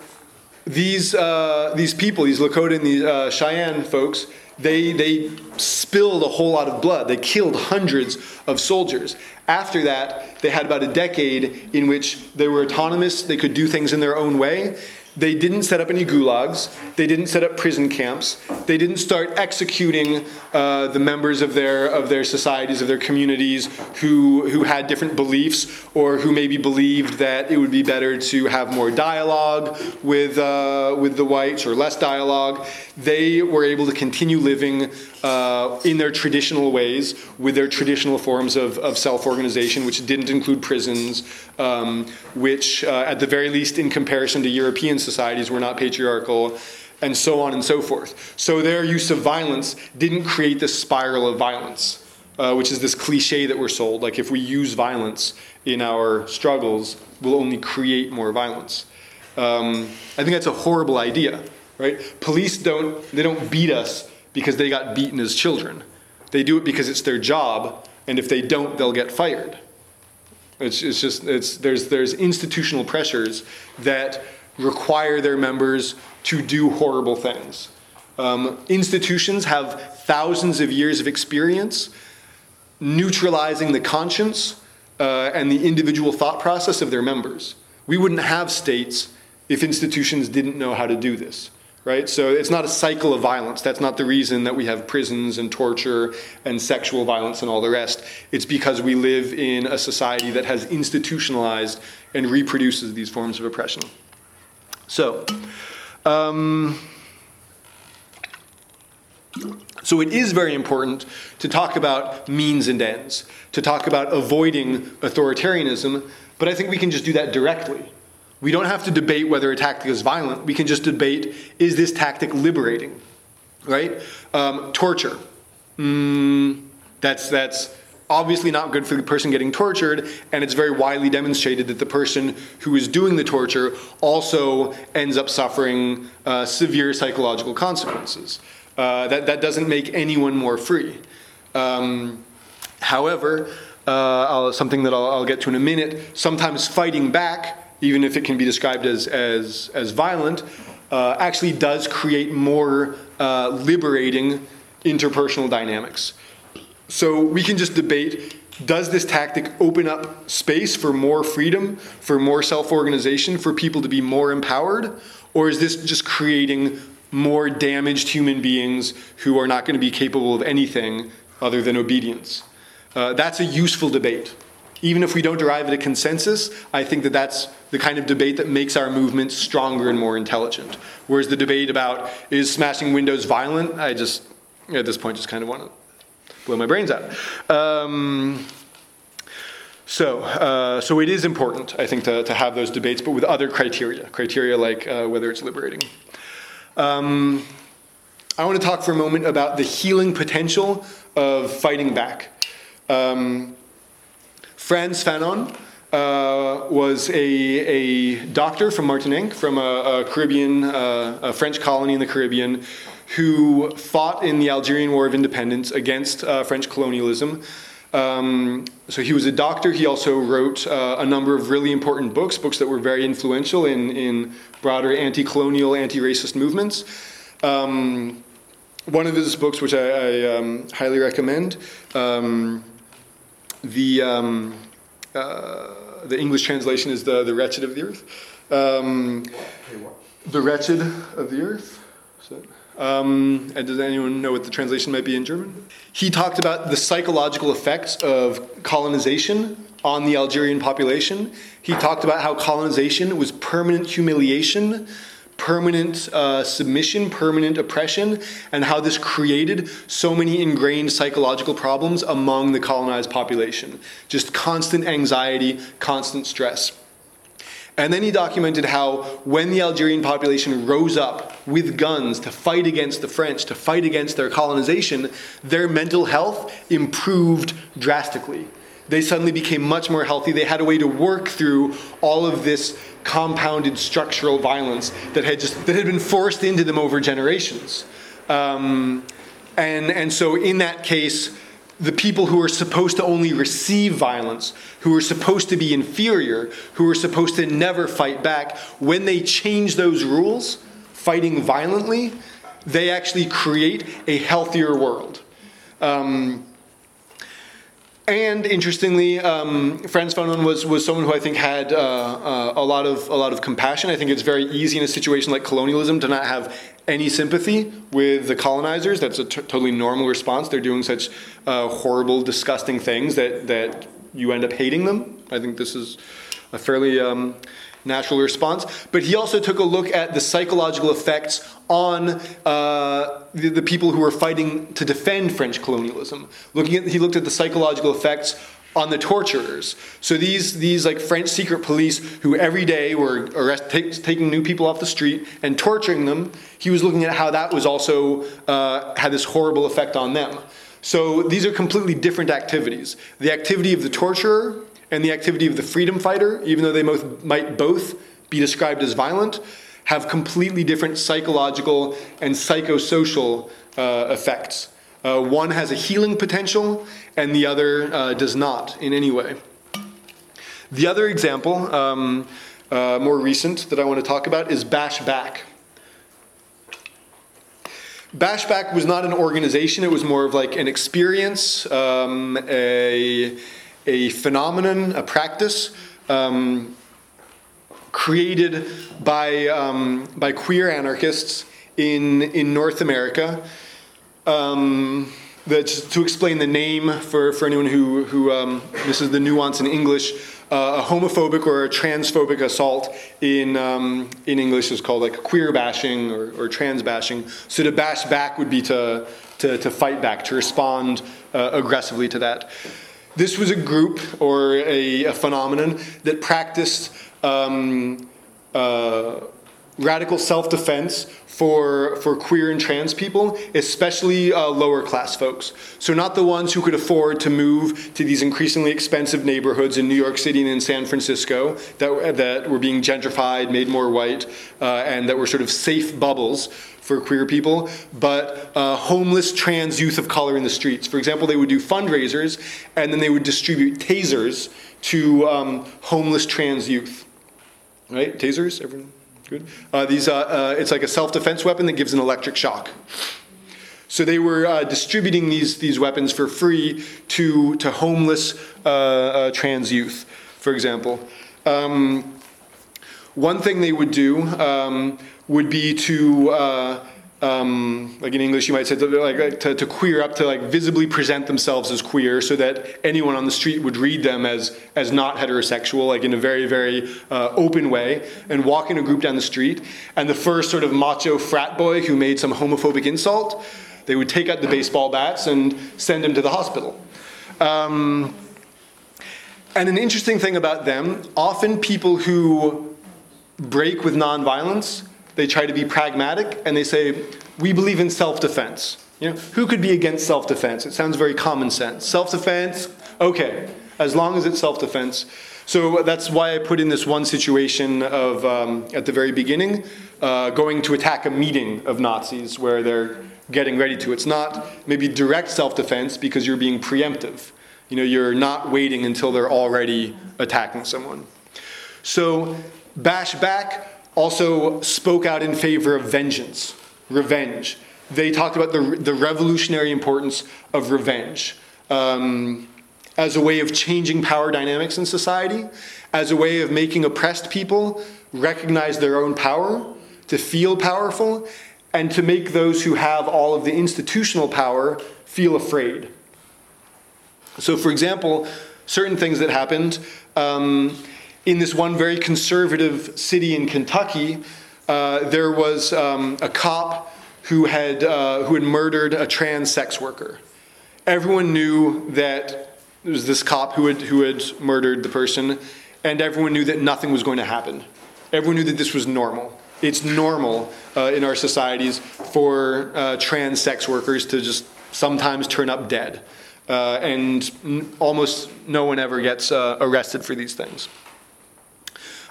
these, uh, these people, these Lakota and these uh, Cheyenne folks, they, they spilled a whole lot of blood. They killed hundreds of soldiers. After that, they had about a decade in which they were autonomous, they could do things in their own way. They didn't set up any gulags, they didn't set up prison camps, They didn't start executing uh, the members of their of their societies, of their communities, who who had different beliefs or who maybe believed that it would be better to have more dialogue with uh, with the whites or less dialogue. They were able to continue living uh, in their traditional ways with their traditional forms of, of self-organization, which didn't include prisons, um, which, uh, at the very least, in comparison to European societies, were not patriarchal, and so on and so forth. So their use of violence didn't create this spiral of violence, uh, which is this cliche that we're sold. Like if we use violence in our struggles, we'll only create more violence. Um, I think that's a horrible idea, right? Police don't they don't beat us because they got beaten as children. They do it because it's their job, and if they don't, they'll get fired. It's, it's just it's there's there's institutional pressures that require their members to do horrible things. Um, institutions have thousands of years of experience neutralizing the conscience uh, and the individual thought process of their members. We wouldn't have states if institutions didn't know how to do this, right? So it's not a cycle of violence. That's not the reason that we have prisons and torture and sexual violence and all the rest. It's because we live in a society that has institutionalized and reproduces these forms of oppression. So, um, so it is very important to talk about means and ends, to talk about avoiding authoritarianism, but I think we can just do that directly. We don't have to debate whether a tactic is violent. We can just debate is this tactic liberating, right? Um, torture. Mm, that's that's obviously not good for the person getting tortured, and it's very widely demonstrated that the person who is doing the torture also ends up suffering uh, severe psychological consequences. Uh, that, that doesn't make anyone more free. Um, however, uh, something that I'll, I'll, get to in a minute, sometimes fighting back, even if it can be described as, as, as violent, uh, actually does create more uh, liberating interpersonal dynamics. So we can just debate does this tactic open up space for more freedom, for more self organization, for people to be more empowered? Or is this just creating more damaged human beings who are not going to be capable of anything other than obedience? Uh, that's a useful debate. Even if we don't derive at a consensus, I think that that's the kind of debate that makes our movement stronger and more intelligent. Whereas the debate about is smashing windows violent, I just, at this point, just kind of want to blow my brains out. Um, so, uh, so it is important, I think, to, to have those debates, but with other criteria, criteria like uh, whether it's liberating. Um, I want to talk for a moment about the healing potential of fighting back. Um, Frantz Fanon uh, was a, a doctor from Martinique, from a, a Caribbean, uh, a French colony in the Caribbean, who fought in the Algerian War of Independence against uh, French colonialism. Um, so he was a doctor. He also wrote uh, a number of really important books, books that were very influential in, in broader anti colonial, anti racist movements. Um, one of his books, which I, I um, highly recommend, um, the, um, uh, the English translation is the, the Wretched of the Earth. Um, the Wretched of the Earth. Um, and does anyone know what the translation might be in German? He talked about the psychological effects of colonization on the Algerian population. He talked about how colonization was permanent humiliation, permanent uh, submission, permanent oppression, and how this created so many ingrained psychological problems among the colonized population. Just constant anxiety, constant stress. And then he documented how when the Algerian population rose up with guns to fight against the French, to fight against their colonization, their mental health improved drastically. They suddenly became much more healthy. They had a way to work through all of this compounded structural violence that had just that had been forced into them over generations. Um, and, and so in that case, the people who are supposed to only receive violence, who are supposed to be inferior, who are supposed to never fight back, when they change those rules, fighting violently, they actually create a healthier world. Um, and interestingly, um, Frantz Fanon was, was someone who I think had uh, uh, a lot of a lot of compassion. I think it's very easy in a situation like colonialism to not have any sympathy with the colonizers. That's a t- totally normal response. They're doing such uh, horrible, disgusting things that, that you end up hating them. I think this is a fairly um, natural response. But he also took a look at the psychological effects on uh, the, the people who were fighting to defend French colonialism. Looking at, he looked at the psychological effects on the torturers. So these these like French secret police who every day were arrest, take, taking new people off the street and torturing them. He was looking at how that was also uh, had this horrible effect on them. So these are completely different activities. The activity of the torturer and the activity of the freedom fighter, even though they both might both be described as violent, have completely different psychological and psychosocial uh, effects. Uh, one has a healing potential, and the other uh, does not in any way. The other example, um, uh, more recent, that I want to talk about is Bash Back. Bashback was not an organization, it was more of like an experience, um, a, a phenomenon, a practice um, created by, um, by queer anarchists in, in North America. To explain the name for, for anyone who, who um, this is the nuance in English, uh, a homophobic or a transphobic assault in, um, in English is called like queer bashing or, or trans bashing. So to bash back would be to, to, to fight back, to respond uh, aggressively to that. This was a group or a, a phenomenon that practiced um, uh, radical self defense for, for queer and trans people, especially uh, lower class folks. So, not the ones who could afford to move to these increasingly expensive neighborhoods in New York City and in San Francisco that, that were being gentrified, made more white, uh, and that were sort of safe bubbles for queer people, but uh, homeless trans youth of color in the streets. For example, they would do fundraisers and then they would distribute tasers to um, homeless trans youth. Right? Tasers? Everyone? Good. Uh, these, uh, it's like a self-defense weapon that gives an electric shock. So they were uh, distributing these, these weapons for free to, to homeless uh, trans youth, for example. Um, one thing they would do um, would be to um, like in English, you might say to, like to, to, queer up to like visibly present themselves as queer, so that anyone on the street would read them as as not heterosexual, like in a very very uh, open way, and walk in a group down the street. And the first sort of macho frat boy who made some homophobic insult, they would take out the baseball bats and send him to the hospital. Um, and an interesting thing about them, often people who break with nonviolence they try to be pragmatic and they say, we believe in self defense. You know, who could be against self defense? It sounds very common sense. Self defense, okay, as long as it's self defense. So that's why I put in this one situation of, um, at the very beginning, uh, going to attack a meeting of Nazis where they're getting ready to. It's not maybe direct self defense because you're being preemptive. You know, you're not waiting until they're already attacking someone. So, bash back, also spoke out in favor of vengeance, revenge. They talked about the, the revolutionary importance of revenge um, as a way of changing power dynamics in society, as a way of making oppressed people recognize their own power, to feel powerful, and to make those who have all of the institutional power feel afraid. So, for example, certain things that happened. Um, in this one very conservative city in Kentucky, uh, there was um, a cop who had, uh, who had murdered a trans sex worker. Everyone knew that it was this cop who had, who had murdered the person, and everyone knew that nothing was going to happen. Everyone knew that this was normal. It's normal uh, in our societies for uh, trans sex workers to just sometimes turn up dead. Uh, and almost no one ever gets uh, arrested for these things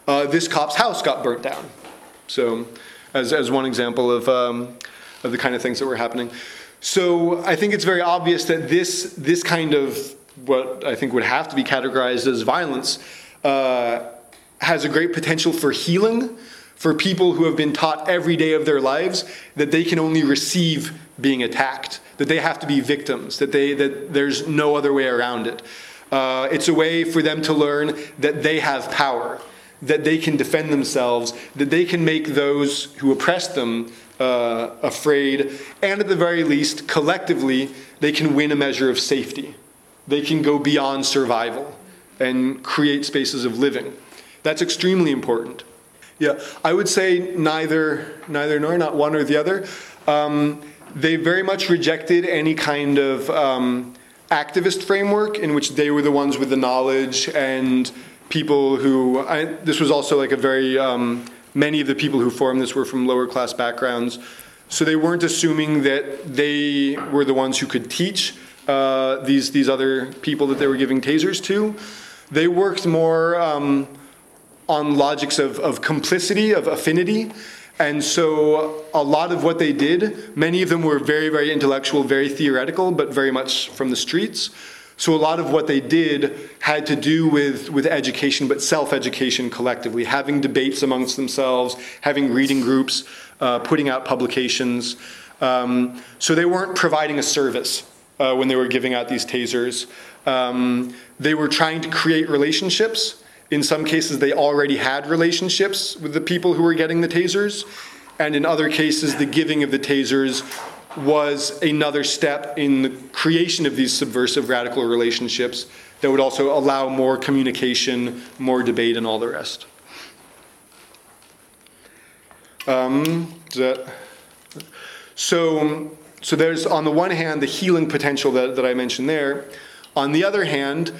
uh, this cop's house got burnt down. So, as, as one example of, um, of the kind of things that were happening. So, I think it's very obvious that this, this kind of what I think would have to be categorized as violence uh, has a great potential for healing for people who have been taught every day of their lives that they can only receive being attacked, that they have to be victims, that, they, that there's no other way around it. Uh, it's a way for them to learn that they have power that they can defend themselves, that they can make those who oppress them uh, afraid, and at the very least, collectively, they can win a measure of safety. They can go beyond survival and create spaces of living. That's extremely important. Yeah, I would say neither, neither nor, not one or the other. Um, they very much rejected any kind of um, activist framework in which they were the ones with the knowledge and people who. I, this was also like a very. Um, many of the people who formed this were from lower class backgrounds, so they weren't assuming that they were the ones who could teach uh, these these other people that they were giving tasers to. They worked more um, on logics of, of complicity, of affinity. And so a lot of what they did, many of them were very, very intellectual, very theoretical, but very much from the streets. So a lot of what they did had to do with, with education, but self-education collectively, having debates amongst themselves, having reading groups, uh, putting out publications. Um, so they weren't providing a service uh, when they were giving out these tasers. Um, they were trying to create relationships. In some cases, they already had relationships with the people who were getting the tasers. And in other cases, the giving of the tasers was another step in the creation of these subversive radical relationships that would also allow more communication, more debate, and all the rest. Um, that, so, so there's on the one hand the healing potential that, that I mentioned there. On the other hand,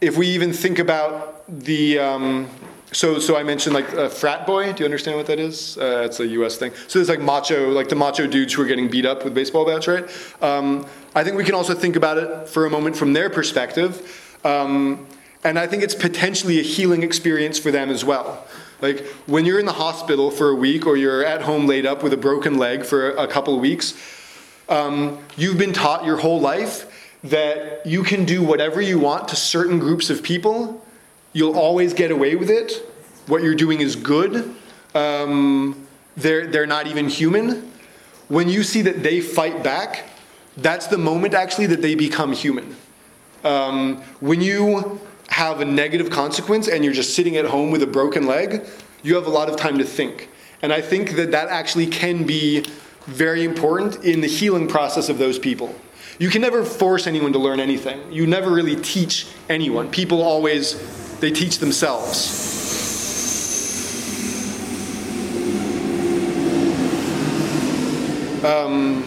if we even think about the um, so so I mentioned like a frat boy. Do you understand what that is? Uh, it's a U.S. thing. So there's like macho, like the macho dudes who are getting beat up with baseball bats, right? Um, I think we can also think about it for a moment from their perspective, um, and I think it's potentially a healing experience for them as well. Like when you're in the hospital for a week or you're at home laid up with a broken leg for a couple of weeks, um, you've been taught your whole life that you can do whatever you want to certain groups of people. You'll always get away with it. What you're doing is good. Um, they're, they're not even human. When you see that they fight back, that's the moment actually that they become human. Um, when you have a negative consequence and you're just sitting at home with a broken leg, you have a lot of time to think. And I think that that actually can be very important in the healing process of those people. You can never force anyone to learn anything. You never really teach anyone. People always they teach themselves. Um,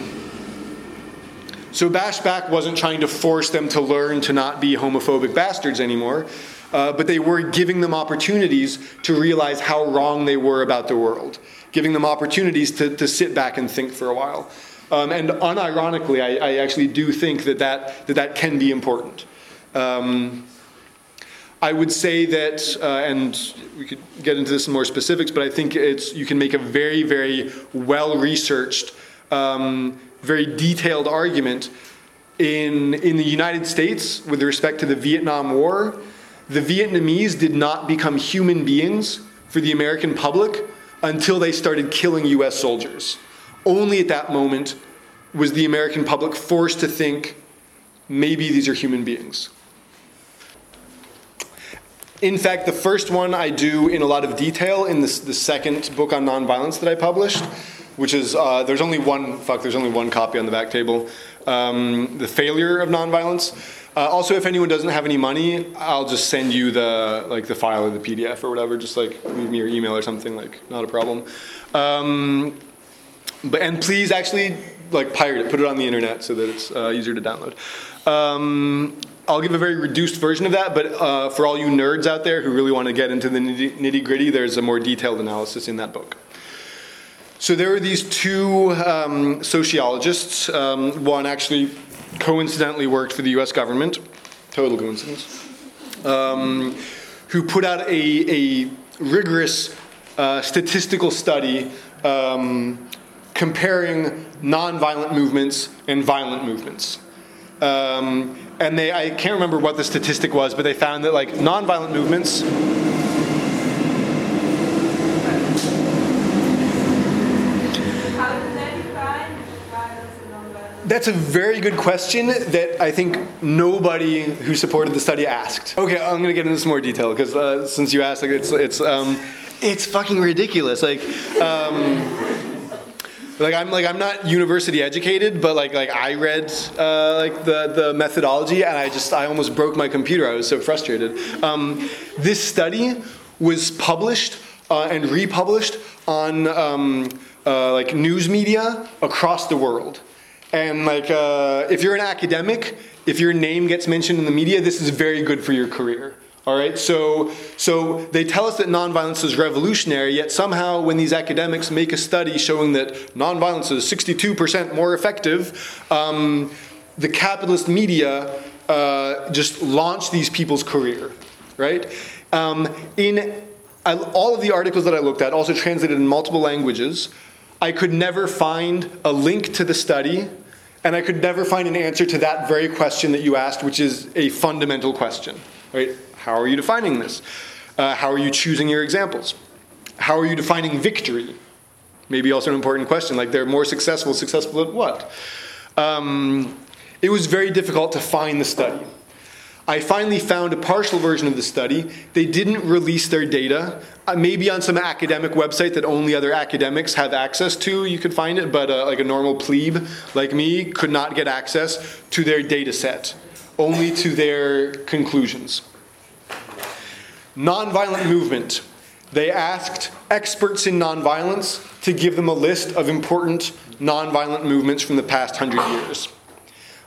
so Bashback wasn't trying to force them to learn to not be homophobic bastards anymore, uh, but they were giving them opportunities to realize how wrong they were about the world, giving them opportunities to, to sit back and think for a while. Um, and unironically, I, I, actually do think that that, that, that can be important. Um, I would say that, uh, and we could get into this in more specifics, but I think it's you can make a very, very well researched, um, very detailed argument in in the United States with respect to the Vietnam War. The Vietnamese did not become human beings for the American public until they started killing U.S. soldiers. Only at that moment was the American public forced to think maybe these are human beings. In fact, the first one I do in a lot of detail in this, the second book on nonviolence that I published, which is uh, there's only one fuck there's only one copy on the back table, um, the failure of nonviolence. Uh, also, if anyone doesn't have any money, I'll just send you the like the file or the PDF or whatever. Just like leave me your email or something. Like not a problem. Um, but and please actually like pirate it, put it on the internet so that it's uh, easier to download. Um, I'll give a very reduced version of that, but uh, for all you nerds out there who really want to get into the nitty gritty, there's a more detailed analysis in that book. So there are these two um, sociologists. Um, one actually coincidentally worked for the US government, total coincidence, um, who put out a, a rigorous uh, statistical study um, comparing nonviolent movements and violent movements. Um, and they, I can't remember what the statistic was, but they found that like nonviolent movements. That's a very good question that I think nobody who supported the study asked. Okay, I'm gonna get into some more detail because uh, since you asked, like, it's it's um, it's fucking ridiculous. Like, um, like I'm like I'm not university educated, but like like I read uh, like the the methodology, and I just I almost broke my computer. I was so frustrated. Um, this study was published uh, and republished on um, uh, like news media across the world, and like uh, if you're an academic, if your name gets mentioned in the media, this is very good for your career. All right, so so they tell us that nonviolence is revolutionary, yet somehow when these academics make a study showing that nonviolence is 62% more effective, um, the capitalist media uh, just launch these people's career, right? Um, in I, all of the articles that I looked at, also translated in multiple languages, I could never find a link to the study, and I could never find an answer to that very question that you asked, which is a fundamental question, right? How are you defining this? Uh, how are you choosing your examples? How are you defining victory? Maybe also an important question. Like they're more successful. Successful at what? Um, it was very difficult to find the study. I finally found a partial version of the study. They didn't release their data. Uh, maybe on some academic website that only other academics have access to, you could find it, but uh, like a normal plebe like me could not get access to their data set, only to their conclusions. Nonviolent movement. They asked experts in nonviolence to give them a list of important nonviolent movements from the past hundred years.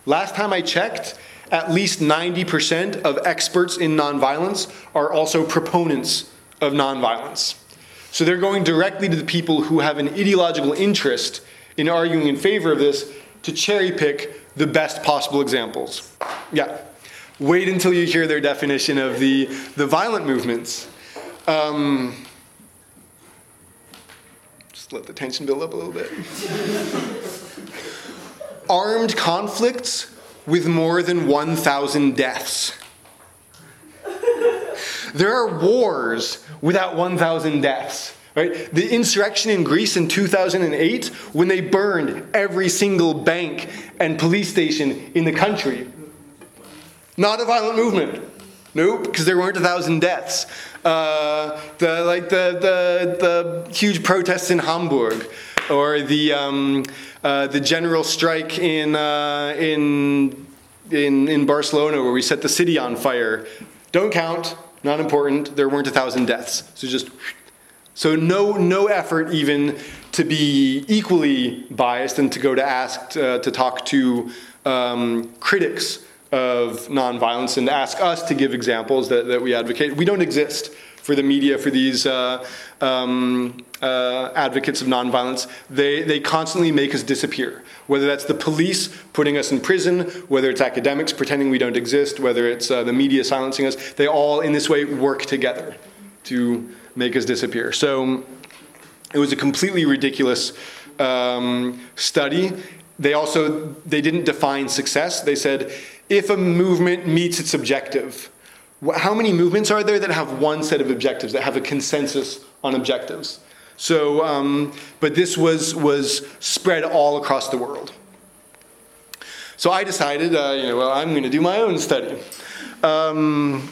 Last time I checked, at least 90% of experts in nonviolence are also proponents of nonviolence. So they're going directly to the people who have an ideological interest in arguing in favor of this to cherry pick the best possible examples. Yeah. Wait until you hear their definition of the, the violent movements. Um, just let the tension build up a little bit. Armed conflicts with more than 1,000 deaths. There are wars without 1,000 deaths. Right? The insurrection in Greece in 2008, when they burned every single bank and police station in the country, not a violent movement. Nope, because there weren't a thousand deaths. Uh, the like the, the the huge protests in Hamburg, or the um, uh, the general strike in uh, in in in Barcelona where we set the city on fire. Don't count. Not important. There weren't a thousand deaths. So just so no no effort even to be equally biased and to go to ask uh, to talk to um, critics of nonviolence and ask us to give examples that, that we advocate. We don't exist for the media, for these uh, um, uh, advocates of nonviolence. They, they constantly make us disappear. Whether that's the police putting us in prison, whether it's academics pretending we don't exist, whether it's uh, the media silencing us, they all in this way work together to make us disappear. So it was a completely ridiculous um, study. They also they didn't define success. They said if a movement meets its objective, how many movements are there that have one set of objectives, that have a consensus on objectives? So, um, but this was, was spread all across the world. So I decided, uh, you know, well, I'm going to do my own study. Um,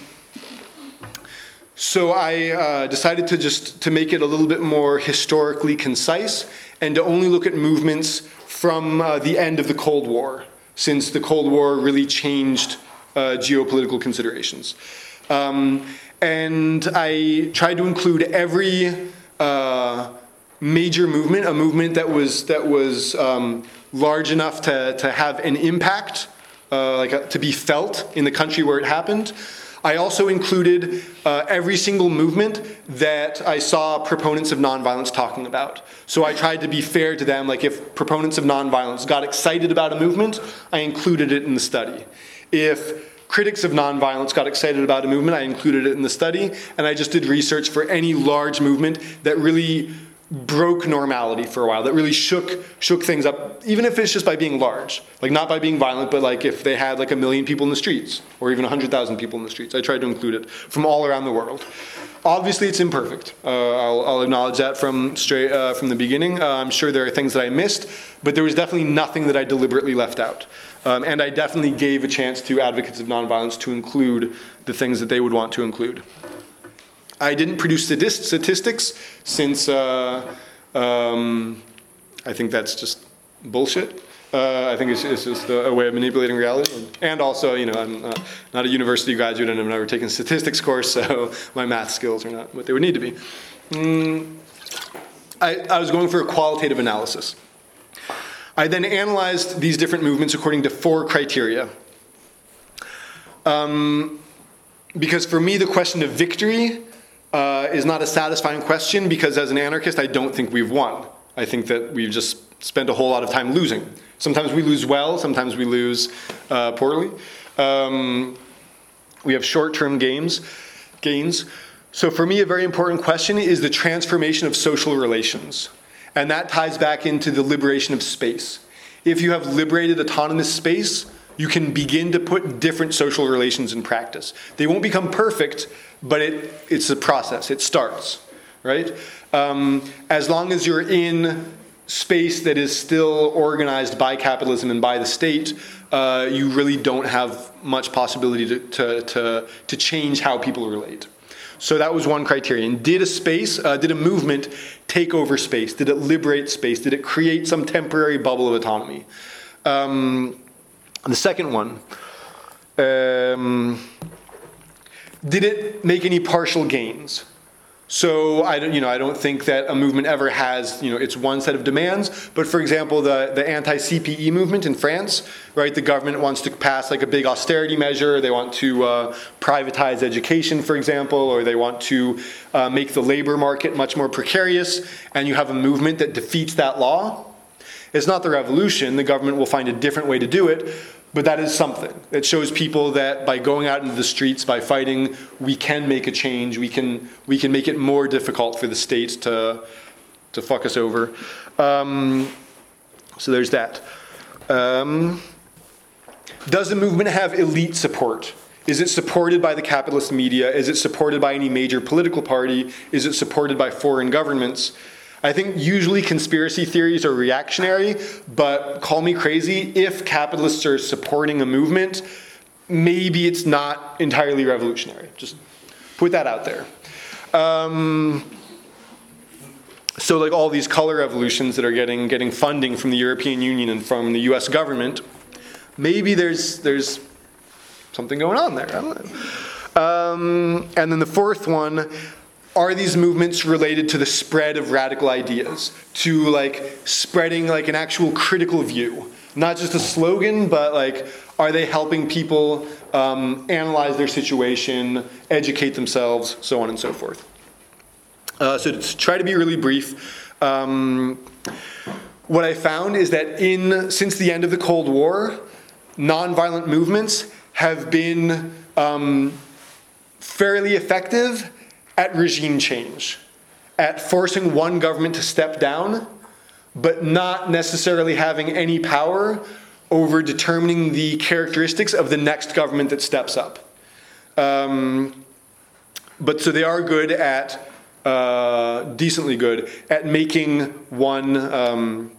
so I uh, decided to just to make it a little bit more historically concise and to only look at movements from uh, the end of the Cold War since the Cold War really changed uh, geopolitical considerations. Um, and I tried to include every uh, major movement, a movement that was that was um, large enough to, to have an impact, uh, like a, to be felt in the country where it happened. I also included uh, every single movement that I saw proponents of nonviolence talking about. So I tried to be fair to them, like if proponents of nonviolence got excited about a movement, I included it in the study. If critics of nonviolence got excited about a movement, I included it in the study, and I just did research for any large movement that really broke normality for a while that really shook shook things up even if it's just by being large. Like not by being violent but like if they had like a million people in the streets or even 100000 people in the streets i tried to include it from all around the world. Obviously it's imperfect. Uh, I'll, I'll, acknowledge that from straight uh, from the beginning. Uh, i'm sure there are things that i missed but there was definitely nothing that i deliberately left out. Um, and i definitely gave a chance to advocates of nonviolence to include the things that they would want to include I didn't produce statistics since uh, um, I think that's just bullshit. Uh, I think it's, it's just a, way of manipulating reality. And also, you know, I'm not, not a university graduate and I've never taken a statistics course, so my math skills are not what they would need to be. Mm, I, I was going for a qualitative analysis. I then analyzed these different movements according to four criteria. Um, because for me, the question of victory uh, is not a satisfying question because as an anarchist, I don't think we've won. I think that we've just spent a whole lot of time losing. Sometimes we lose well, sometimes we lose uh, poorly. Um, we have short-term gains, gains. So for me, a very important question is the transformation of social relations. And that ties back into the liberation of space. If you have liberated autonomous space, you can begin to put different social relations in practice. They won't become perfect, but it, it's a process, it starts, right? Um, as long as you're in space that is still organized by capitalism and by the state, uh, you really don't have much possibility to, to, to, to, change how people relate. So that was one criterion. Did a space, uh, did a movement take over space? Did it liberate space? Did it create some temporary bubble of autonomy? Um, the second one, um, did it make any partial gains? So I don't, you know, I don't think that a movement ever has, you know, its one set of demands. But for example, the, the anti-CPE movement in France, right? The government wants to pass like a big austerity measure. They want to uh, privatize education, for example, or they want to uh, make the labor market much more precarious. And you have a movement that defeats that law. It's not the revolution. The government will find a different way to do it. But that is something. It shows people that by going out into the streets, by fighting, we can make a change. We can, we can make it more difficult for the states to, to fuck us over. Um, so there's that. Um, does the movement have elite support? Is it supported by the capitalist media? Is it supported by any major political party? Is it supported by foreign governments? I think usually conspiracy theories are reactionary, but call me crazy, if capitalists are supporting a movement, maybe it's not entirely revolutionary. Just put that out there. Um, so like all these color revolutions that are getting getting funding from the European Union and from the U.S. government, maybe there's there's something going on there. Um, and then the fourth one, are these movements related to the spread of radical ideas? To like spreading like an actual critical view? Not just a slogan but like are they helping people um, analyze their situation educate themselves so on and so forth? Uh, so to try to be really brief um, what i found is that in since the end of the cold war nonviolent movements have been um, fairly effective at regime change, at forcing one government to step down, but not necessarily having any power over determining the characteristics of the next government that steps up. Um, but so they are good at, uh, decently good, at making one, um,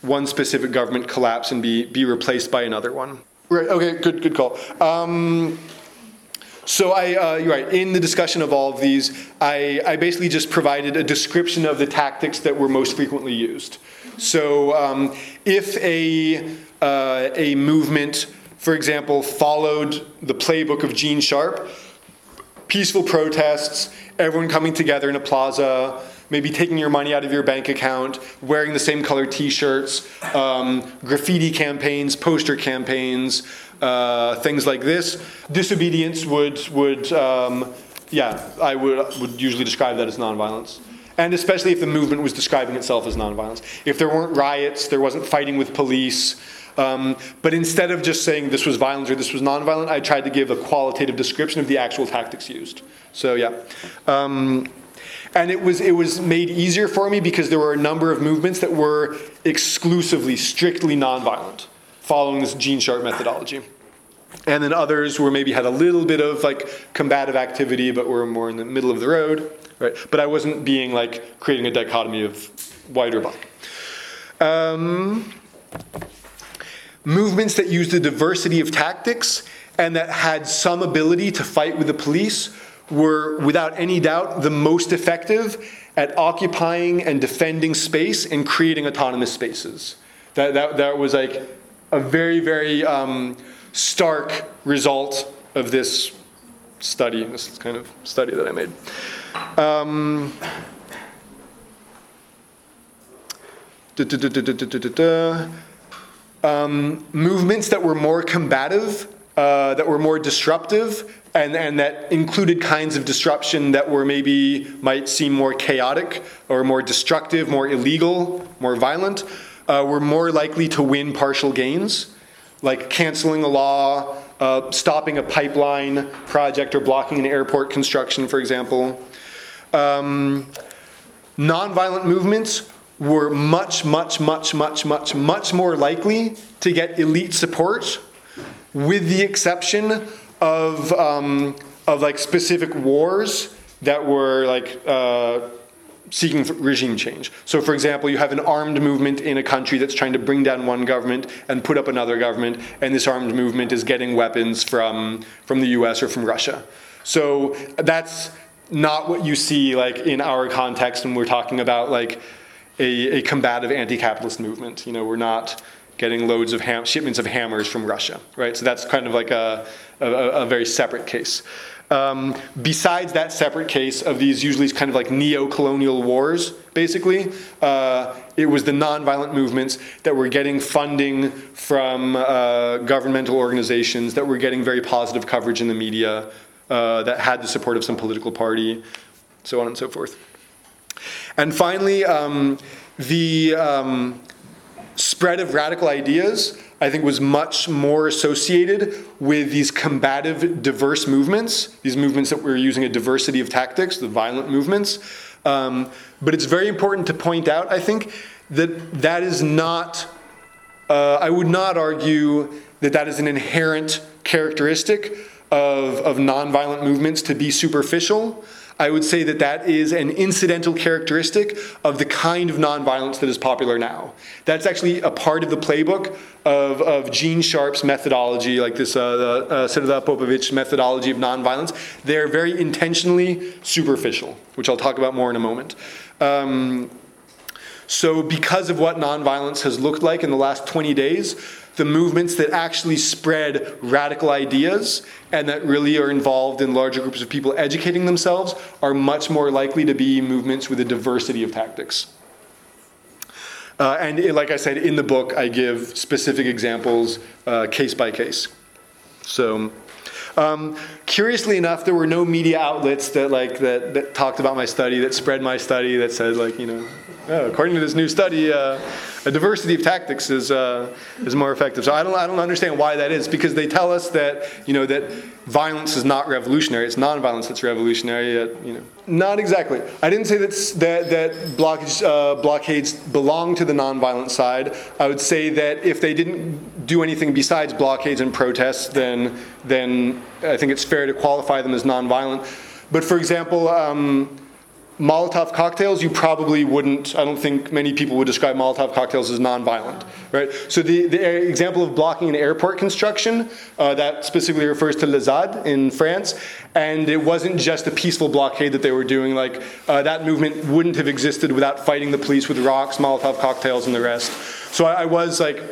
one specific government collapse and be, be replaced by another one. Right, okay, good, good call. Um, so I, uh, you're right, in the discussion of all of these, I, I basically just provided a description of the tactics that were most frequently used. So um, if a, uh, a movement, for example, followed the playbook of Gene Sharp, peaceful protests, everyone coming together in a plaza, maybe taking your money out of your bank account, wearing the same color t shirts, um, graffiti campaigns, poster campaigns, uh, things like this. Disobedience would, would um, yeah, I would, would usually describe that as nonviolence. And especially if the movement was describing itself as nonviolence. If there weren't riots, there wasn't fighting with police. Um, but instead of just saying this was violence or this was nonviolent, I tried to give a qualitative description of the actual tactics used. So, yeah. Um, and it was, it was made easier for me because there were a number of movements that were exclusively, strictly nonviolent following this Gene Sharp methodology. And then others were maybe had a little bit of like combative activity, but were more in the middle of the road, right? But I wasn't being like creating a dichotomy of white or black. Um, movements that used a diversity of tactics and that had some ability to fight with the police were without any doubt the most effective at occupying and defending space and creating autonomous spaces. That, that, that was like a very, very um, stark result of this study, this kind of study that I made. Um, da, da, da, um, movements that were more combative, uh, that were more disruptive, and, and that included kinds of disruption that were maybe might seem more chaotic or more destructive, more illegal, more violent, uh, were more likely to win partial gains, like canceling a law, uh, stopping a pipeline project, or blocking an airport construction, for example. Um, nonviolent movements were much, much, much, much, much, much more likely to get elite support, with the exception of, um, of like specific wars that were like uh, seeking regime change. So, for example, you have an armed movement in a country that's trying to bring down one government and put up another government, and this armed movement is getting weapons from, from the US or from Russia. So, that's not what you see like in our context when we're talking about like a, a combative anti-capitalist movement. You know, we're not getting loads of ham- shipments of hammers from Russia, right? So that's kind of like a, a, a very separate case. Um, besides that separate case of these usually kind of like neo-colonial wars, basically, uh, it was the nonviolent movements that were getting funding from uh, governmental organizations, that were getting very positive coverage in the media, uh, that had the support of some political party, so on and so forth. And finally, um, the um, spread of radical ideas, I think, was much more associated with these combative, diverse movements, these movements that were using a diversity of tactics, the violent movements. Um, but it's very important to point out, I think, that that is not, uh, I would not argue that that is an inherent characteristic of, of nonviolent movements to be superficial. I would say that that is an incidental characteristic of the kind of nonviolence that is popular now. That's actually a part of the playbook of, of Gene Sharp's methodology, like this uh, uh, Srda Popovic methodology of nonviolence. They're very intentionally superficial, which I'll talk about more in a moment. Um, so, because of what nonviolence has looked like in the last 20 days, the movements that actually spread radical ideas and that really are involved in larger groups of people educating themselves are much more likely to be movements with a diversity of tactics. Uh, and it, like I said, in the book, I give specific examples uh, case by case. So, um, curiously enough, there were no media outlets that like that, that talked about my study, that spread my study, that said like you know, according to this new study, uh, a diversity of tactics is uh, is more effective. So I don't I don't understand why that is because they tell us that you know that violence is not revolutionary. It's nonviolence that's revolutionary. Yet, you know, not exactly. I didn't say that that that blockage, uh, blockades belong to the nonviolent side. I would say that if they didn't do anything besides blockades and protests, then then I think it's fair to qualify them as nonviolent. But for example. Um, Molotov cocktails, you probably wouldn't, I don't think many people would describe Molotov cocktails as nonviolent, right? So the, the example of blocking an airport construction, uh, that specifically refers to Les ZAD in France, and it wasn't just a peaceful blockade that they were doing, like uh, that movement wouldn't have existed without fighting the police with rocks, Molotov cocktails, and the rest. So I, I was like,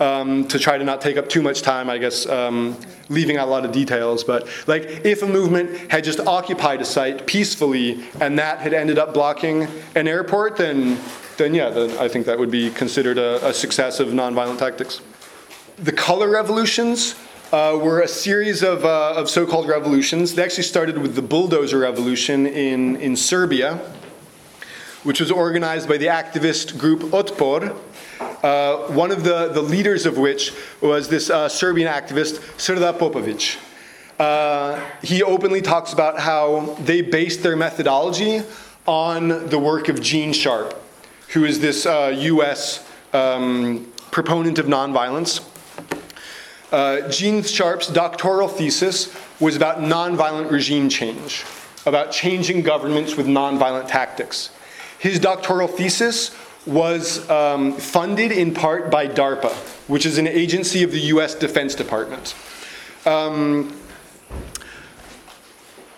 um, to try to not take up too much time, I guess, um, leaving out a lot of details. But like, if a movement had just occupied a site peacefully and that had ended up blocking an airport, then, then yeah, then I think that would be considered a, a success of nonviolent tactics. The color revolutions uh, were a series of, uh, of so-called revolutions. They actually started with the bulldozer revolution in, in Serbia, which was organized by the activist group Otpor, uh, one of the, the leaders of which was this uh, Serbian activist, Srda Popovic. Uh, he openly talks about how they based their methodology on the work of Gene Sharp, who is this US uh, um, proponent of nonviolence. Uh, Gene Sharp's doctoral thesis was about nonviolent regime change, about changing governments with nonviolent tactics. His doctoral thesis was um, funded in part by DARPA, which is an agency of the US Defense Department. Um,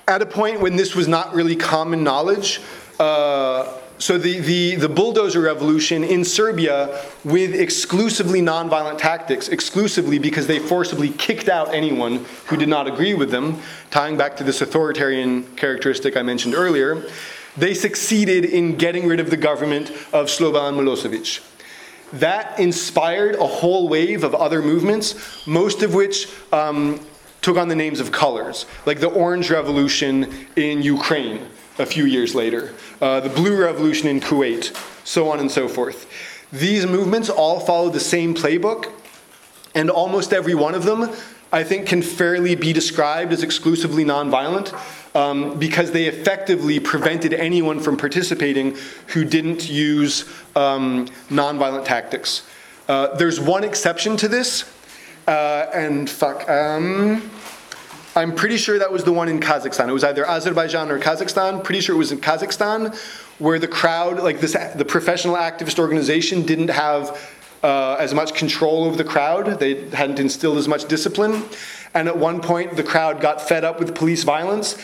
at a point when this was not really common knowledge, uh, so the, the, the bulldozer revolution in Serbia with exclusively nonviolent tactics, exclusively because they forcibly kicked out anyone who did not agree with them, tying back to this authoritarian characteristic I mentioned earlier, they succeeded in getting rid of the government of Slobodan Milosevic. That inspired a whole wave of other movements, most of which um, took on the names of colors, like the Orange Revolution in Ukraine a few years later, uh, the Blue Revolution in Kuwait, so on and so forth. These movements all follow the same playbook, and almost every one of them, I think, can fairly be described as exclusively nonviolent um, because they effectively prevented anyone from participating who didn't use um, nonviolent tactics. Uh, there's one exception to this, uh, and fuck. Um, I'm pretty sure that was the one in Kazakhstan. It was either Azerbaijan or Kazakhstan. Pretty sure it was in Kazakhstan, where the crowd, like this, the professional activist organization, didn't have uh, as much control over the crowd. They hadn't instilled as much discipline, and at one point, the crowd got fed up with police violence,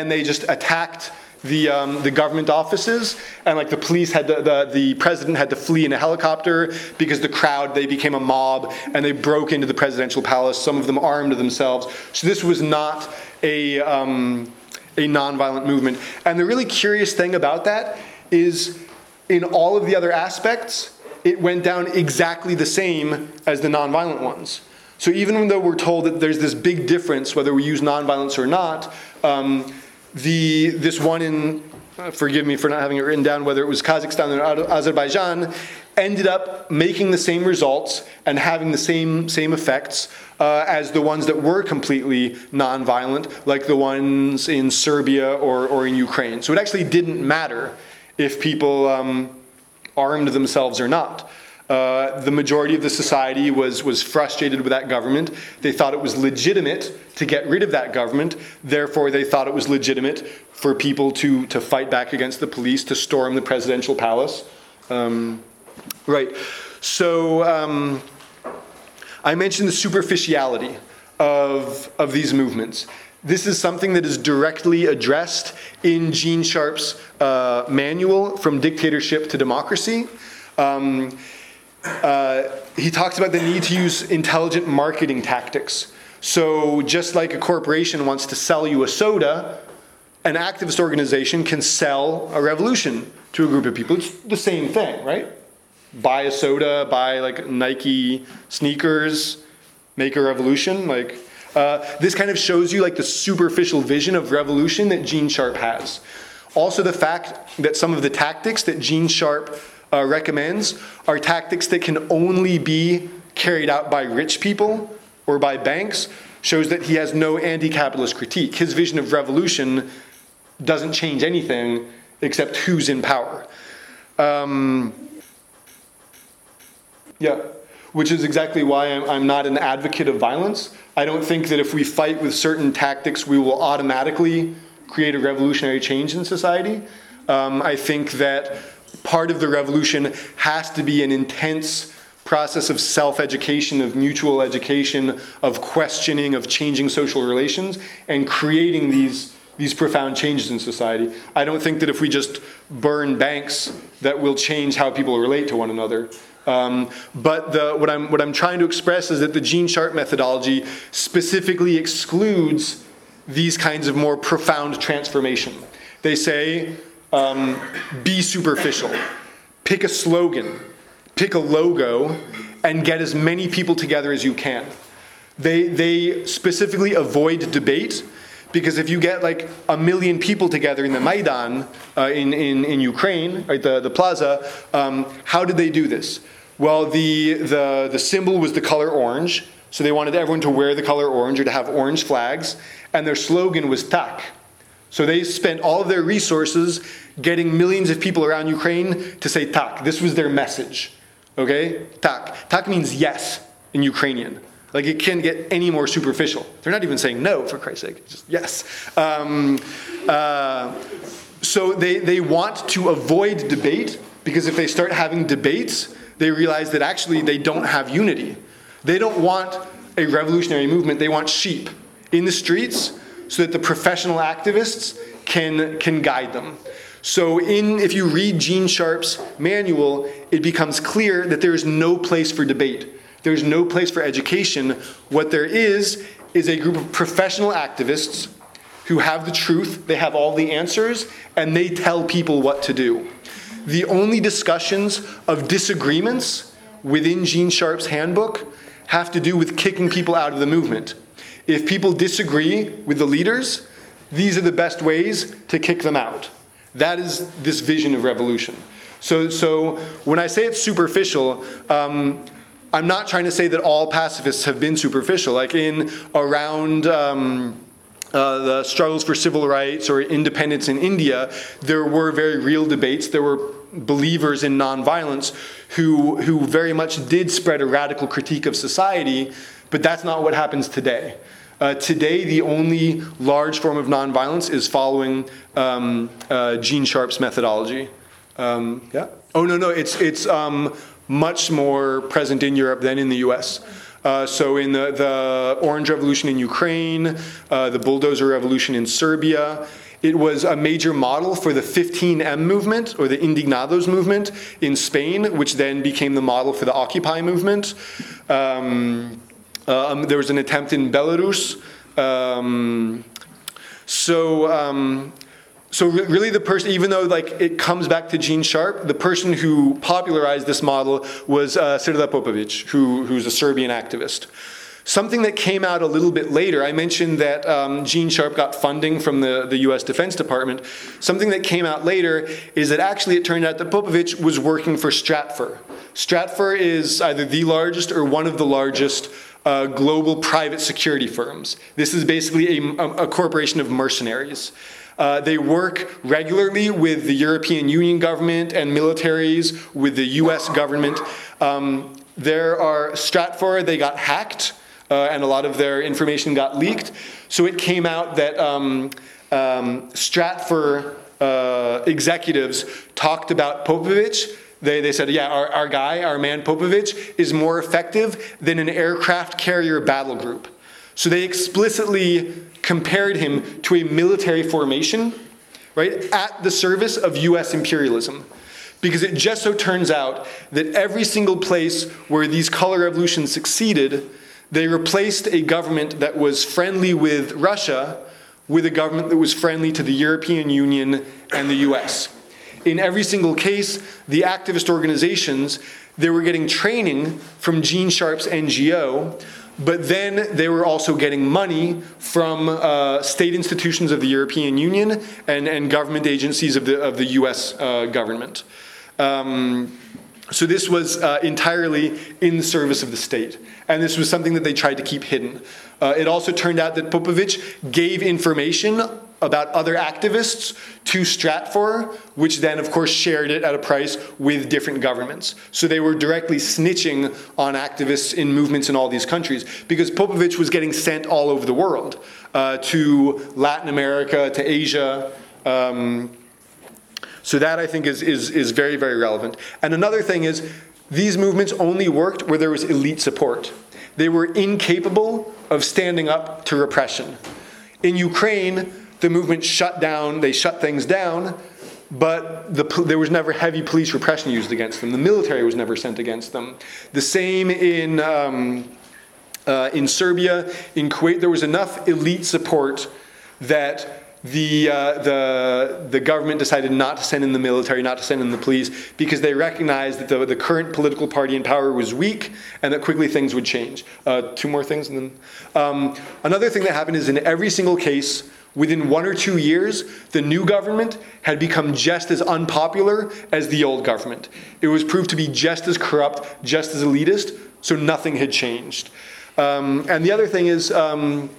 and they just attacked the, um, the government offices. And like the police had to, the, the president had to flee in a helicopter because the crowd they became a mob and they broke into the presidential palace some of them armed themselves. So this was not a, um, a nonviolent movement. And the really curious thing about that is in all of the other aspects it went down exactly the same as the nonviolent ones. So even though we're told that there's this big difference whether we use nonviolence or not um, the, this one in, uh, forgive me for not having it written down, whether it was Kazakhstan or Azerbaijan, ended up making the same results and having the same, same effects uh, as the ones that were completely nonviolent, like the ones in Serbia or, or in Ukraine. So it actually didn't matter if people um, armed themselves or not. Uh, the majority of the society was, was frustrated with that government. They thought it was legitimate to get rid of that government. Therefore, they thought it was legitimate for people to, to fight back against the police, to storm the presidential palace. Um, right. So um, I mentioned the superficiality of, of these movements. This is something that is directly addressed in Gene Sharp's uh, manual, From Dictatorship to Democracy. Um, uh, he talks about the need to use intelligent marketing tactics. So, just like a corporation wants to sell you a soda, an activist organization can sell a revolution to a group of people. It's the same thing, right? Buy a soda, buy like Nike sneakers, make a revolution. Like, uh, this kind of shows you like the superficial vision of revolution that Gene Sharp has. Also, the fact that some of the tactics that Gene Sharp uh, recommends are tactics that can only be carried out by rich people or by banks shows that he has no anti capitalist critique. His vision of revolution doesn't change anything except who's in power. Um, yeah, which is exactly why I'm, I'm not an advocate of violence. I don't think that if we fight with certain tactics, we will automatically create a revolutionary change in society. Um, I think that part of the revolution has to be an intense process of self education, of mutual education, of questioning, of changing social relations, and creating these, these profound changes in society. I don't think that if we just burn banks, that will change how people relate to one another. Um, but the, what, I'm, what I'm trying to express is that the Gene Sharp methodology specifically excludes these kinds of more profound transformation. They say um, be superficial. Pick a slogan, pick a logo, and get as many people together as you can. They, they specifically avoid debate because if you get like a million people together in the Maidan uh, in, in, in Ukraine, right, the, the plaza, um, how did they do this? Well, the, the, the symbol was the color orange, so they wanted everyone to wear the color orange or to have orange flags, and their slogan was tak. So they spent all of their resources getting millions of people around Ukraine to say tak. This was their message. Okay? Tak. Tak means yes in Ukrainian. Like it can't get any more superficial. They're not even saying no, for Christ's sake. Just yes. Um, uh, so they, they want to avoid debate because if they start having debates, they realize that actually they don't have unity. They don't want a revolutionary movement, they want sheep in the streets so that the professional activists can, can guide them. So in, if you read Gene Sharp's manual, it becomes clear that there is no place for debate. There's no place for education. What there is, is a group of professional activists who have the truth, they have all the answers, and they tell people what to do. The only discussions of disagreements within Gene Sharp's handbook have to do with kicking people out of the movement. If people disagree with the leaders, these are the best ways to kick them out. That is this vision of revolution. So, so when I say it's superficial, um, I'm not trying to say that all pacifists have been superficial. Like in around um, uh, the struggles for civil rights or independence in India, there were very real debates. There were believers in nonviolence who, who very much did spread a radical critique of society, but that's not what happens today. Uh, today, the only large form of nonviolence is following um, uh, Gene Sharp's methodology. Um, yeah. Oh no, no, it's it's um, much more present in Europe than in the U.S. Uh, so in the, the Orange Revolution in Ukraine, uh, the Bulldozer Revolution in Serbia, it was a major model for the 15M movement or the Indignados movement in Spain, which then became the model for the Occupy movement. Um, um, there was an attempt in Belarus. Um, so, um, so re- really, the person, even though like it comes back to Gene Sharp, the person who popularized this model was uh, Srđan Popović, who, who's a Serbian activist. Something that came out a little bit later, I mentioned that um, Gene Sharp got funding from the, the US Defense Department. Something that came out later is that actually it turned out that Popović was working for Stratfor. Stratfor is either the largest or one of the largest uh, global private security firms. This is basically a, a corporation of mercenaries. Uh, they work regularly with the European Union government and militaries, with the US government. Um, there are Stratfor, they got hacked, uh, and a lot of their information got leaked. So it came out that um, um, Stratfor uh, executives talked about Popović they, they said, yeah, our, our guy, our man Popovich, is more effective than an aircraft carrier battle group. So they explicitly compared him to a military formation, right, at the service of US imperialism. Because it just so turns out that every single place where these color revolutions succeeded, they replaced a government that was friendly with Russia with a government that was friendly to the European Union and the US in every single case, the activist organizations, they were getting training from Gene Sharp's NGO, but then they were also getting money from uh, state institutions of the European Union and, and government agencies of the, of the US uh, government. Um, so this was uh, entirely in the service of the state. And this was something that they tried to keep hidden. Uh, it also turned out that Popović gave information about other activists to Stratfor, which then, of course, shared it at a price with different governments. So they were directly snitching on activists in movements in all these countries because Popovich was getting sent all over the world uh, to Latin America, to Asia. Um, so that I think is, is, is very, very relevant. And another thing is, these movements only worked where there was elite support. They were incapable of standing up to repression. In Ukraine, the movement shut down, they shut things down, but the, there was never heavy police repression used against them. The military was never sent against them. The same in, um, uh, in Serbia, in Kuwait, there was enough elite support that the, uh, the, the government decided not to send in the military, not to send in the police, because they recognized that the, the current political party in power was weak and that quickly things would change. Uh, two more things. And then, um, another thing that happened is in every single case, within one or two years, the new government had become just as unpopular as the old government. It was proved to be just as corrupt, just as elitist, so nothing had changed. Um, and the other thing is, um,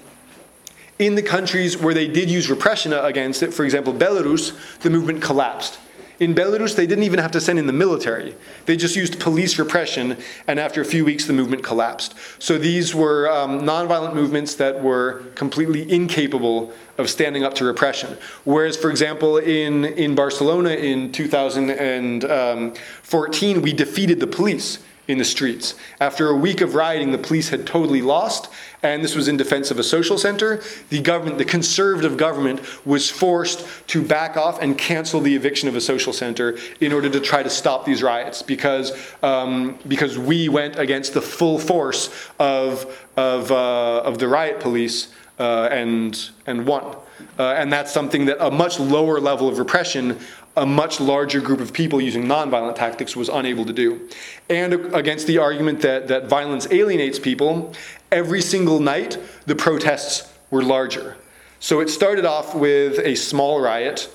in the countries where they did use repression against it, for example, Belarus, the movement collapsed. In Belarus, they didn't even have to send in the military. They just used police repression, and after a few weeks, the movement collapsed. So these were um, nonviolent movements that were completely incapable of standing up to repression. Whereas, for example, in, in Barcelona in 2014, we defeated the police in the streets. After a week of rioting, the police had totally lost, and this was in defense of a social center. The government, the conservative government, was forced to back off and cancel the eviction of a social center in order to try to stop these riots because, um, because we went against the full force of, of, uh, of the riot police uh, and, and won. Uh, and that's something that a much lower level of repression a much larger group of people using nonviolent tactics was unable to do. And against the argument that, that violence alienates people, every single night the protests were larger. So it started off with a small riot,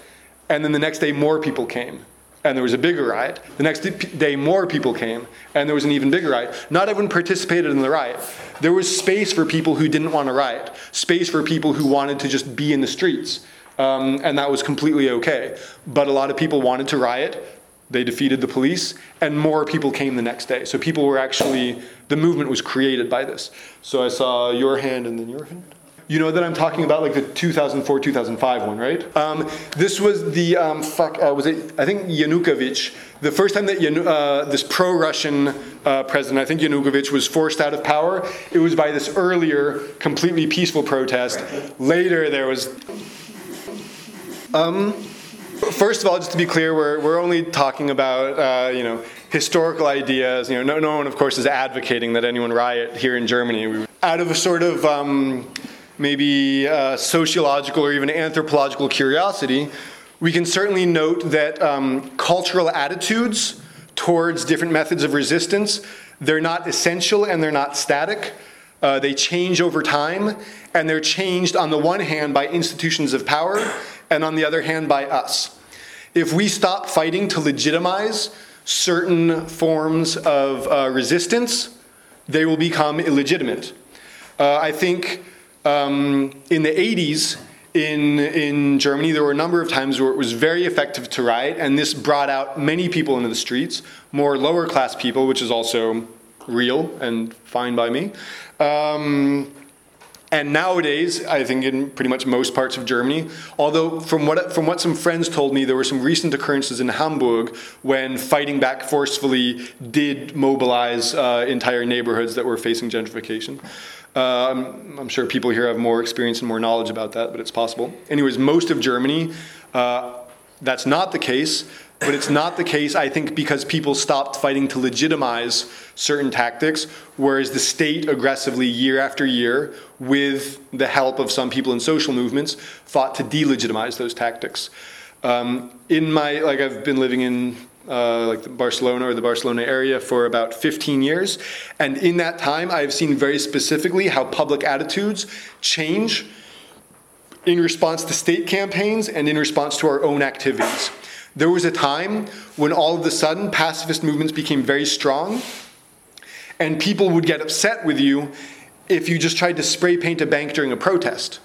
and then the next day more people came. And there was a bigger riot. The next day, more people came, and there was an even bigger riot. Not everyone participated in the riot. There was space for people who didn't want to riot, space for people who wanted to just be in the streets. Um, and that was completely okay. But a lot of people wanted to riot. They defeated the police, and more people came the next day. So people were actually, the movement was created by this. So I saw your hand and then your hand. You know that I'm talking about like the 2004 2005 one, right? Um, this was the, um, fuck, uh, was it, I think Yanukovych. The first time that Yanu, uh, this pro Russian uh, president, I think Yanukovych, was forced out of power, it was by this earlier, completely peaceful protest. Later, there was um, first of all, just to be clear, we're, we're only talking about, uh, you know, historical ideas. You know, no, no one, of course, is advocating that anyone riot here in Germany. Out of a sort of um, maybe uh, sociological or even anthropological curiosity, we can certainly note that um, cultural attitudes towards different methods of resistance, they're not essential and they're not static. Uh, they change over time, and they're changed on the one hand by institutions of power, and on the other hand by us. If we stop fighting to legitimize certain forms of uh, resistance, they will become illegitimate. Uh, I think um, in the 80s, in, in Germany, there were a number of times where it was very effective to riot, and this brought out many people into the streets, more lower class people, which is also real and fine by me. Um, and nowadays, I think in pretty much most parts of Germany, although from what, from what some friends told me, there were some recent occurrences in Hamburg when fighting back forcefully did mobilize uh, entire neighborhoods that were facing gentrification. Um, I'm sure people here have more experience and more knowledge about that, but it's possible. Anyways, most of Germany, uh, that's not the case. But it's not the case, I think, because people stopped fighting to legitimize certain tactics, whereas the state aggressively, year after year, with the help of some people in social movements, fought to delegitimize those tactics. Um, in my, like, I've been living in uh, like Barcelona or the Barcelona area for about 15 years. And in that time, I've seen very specifically how public attitudes change in response to state campaigns and in response to our own activities. There was a time when all of a sudden pacifist movements became very strong, and people would get upset with you if you just tried to spray paint a bank during a protest.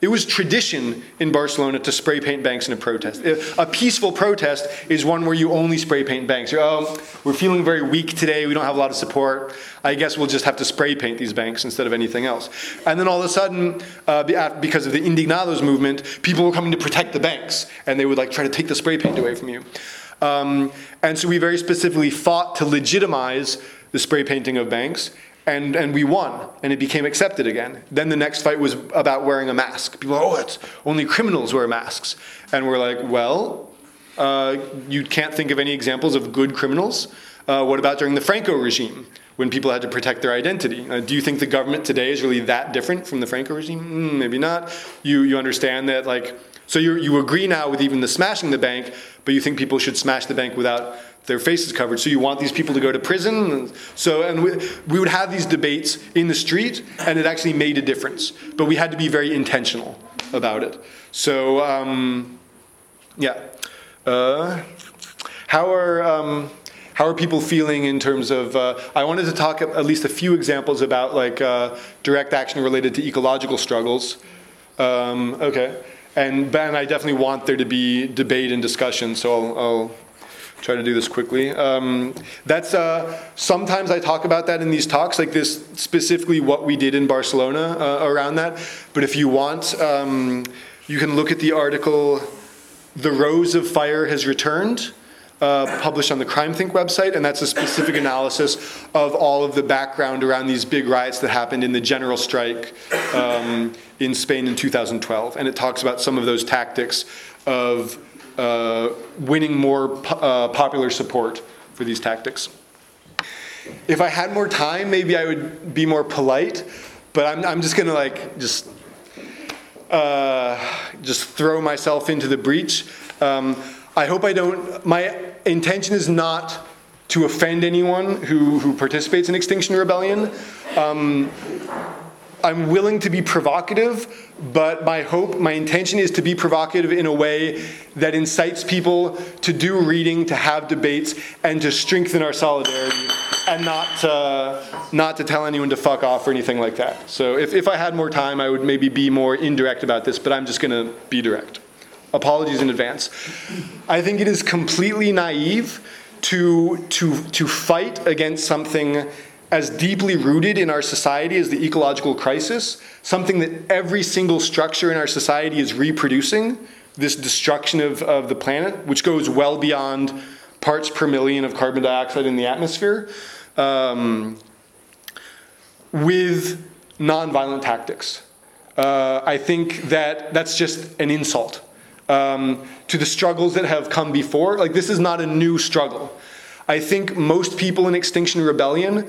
It was tradition in Barcelona to spray paint banks in a protest. A peaceful protest is one where you only spray paint banks. You're, oh, we're feeling very weak today. We don't have a lot of support. I guess we'll just have to spray paint these banks instead of anything else. And then all of a sudden, uh, because of the Indignados movement, people were coming to protect the banks, and they would like try to take the spray paint away from you. Um, and so we very specifically fought to legitimize the spray painting of banks and, and we won, and it became accepted again. Then the next fight was about wearing a mask. People, oh, it's only criminals wear masks, and we're like, well, uh, you can't think of any examples of good criminals. Uh, what about during the Franco regime, when people had to protect their identity? Uh, do you think the government today is really that different from the Franco regime? Mm, maybe not. You you understand that like so you you agree now with even the smashing the bank, but you think people should smash the bank without their faces covered. So you want these people to go to prison? So, and we, we would have these debates in the street, and it actually made a difference. But we had to be very intentional about it. So, um, yeah. Uh, how are um, how are people feeling in terms of? Uh, I wanted to talk at least a few examples about like uh, direct action related to ecological struggles. Um, okay, and Ben, I definitely want there to be debate and discussion. So I'll, I'll try to do this quickly. Um, that's uh, sometimes I talk about that in these talks, like this specifically what we did in Barcelona uh, around that. But if you want, um, you can look at the article "The Rose of Fire Has Returned." uh, published on the CrimethInc website, and that's a specific analysis of all of the background around these big riots that happened in the general strike um, in Spain in 2012. And it talks about some of those tactics of winning more po- uh, popular support for these tactics. If I had more time, maybe I would be more polite, but I'm, I'm just gonna like just uh, just throw myself into the breach. Um, I hope I don't. My intention is not to offend anyone who, who participates in Extinction Rebellion. Um, I'm willing to be provocative, but my hope, my intention is to be provocative in a way that incites people to do reading, to have debates, and to strengthen our solidarity, and not to, not to tell anyone to fuck off or anything like that. So if, if I had more time, I would maybe be more indirect about this, but I'm just going to be direct. Apologies in advance. I think it is completely naive to, to, to fight against something as deeply rooted in our society as the ecological crisis, something that every single structure in our society is reproducing, this destruction of, of the planet, which goes well beyond parts per million of carbon dioxide in the atmosphere, um, with nonviolent tactics. Uh, I think that that's just an insult um, to the struggles that have come before. Like, this is not a new struggle. I think most people in Extinction Rebellion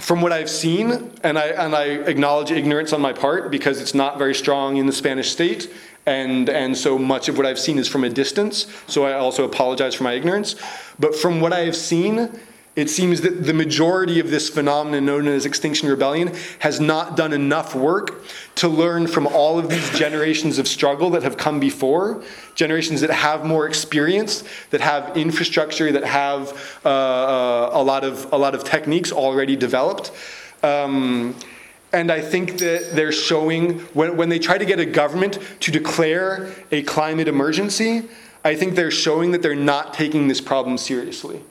from what I've seen, and I, and I acknowledge ignorance on my part because it's not very strong in the Spanish state, and, and so much of what I've seen is from a distance, so I also apologize for my ignorance. But from what I have seen, it seems that the majority of this phenomenon known as Extinction Rebellion has not done enough work to learn from all of these generations of struggle that have come before, generations that have more experience, that have infrastructure, that have uh, uh, a, lot of, a lot of techniques already developed. Um, and I think that they're showing, when, when they try to get a government to declare a climate emergency, I think they're showing that they're not taking this problem seriously.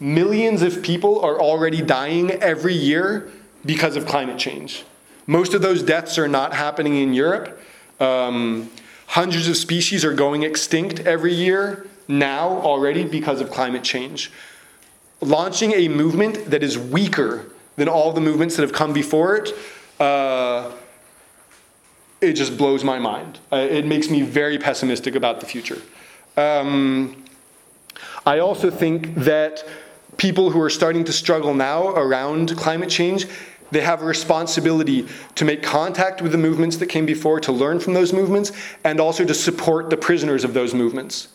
Millions of people are already dying every year because of climate change. Most of those deaths are not happening in Europe. Um, hundreds of species are going extinct every year now already because of climate change. Launching a movement that is weaker than all the movements that have come before it, uh, it just blows my mind. Uh, it makes me very pessimistic about the future. Um, I also think that people who are starting to struggle now around climate change, they have a responsibility to make contact with the movements that came before, to learn from those movements, and also to support the prisoners of those movements.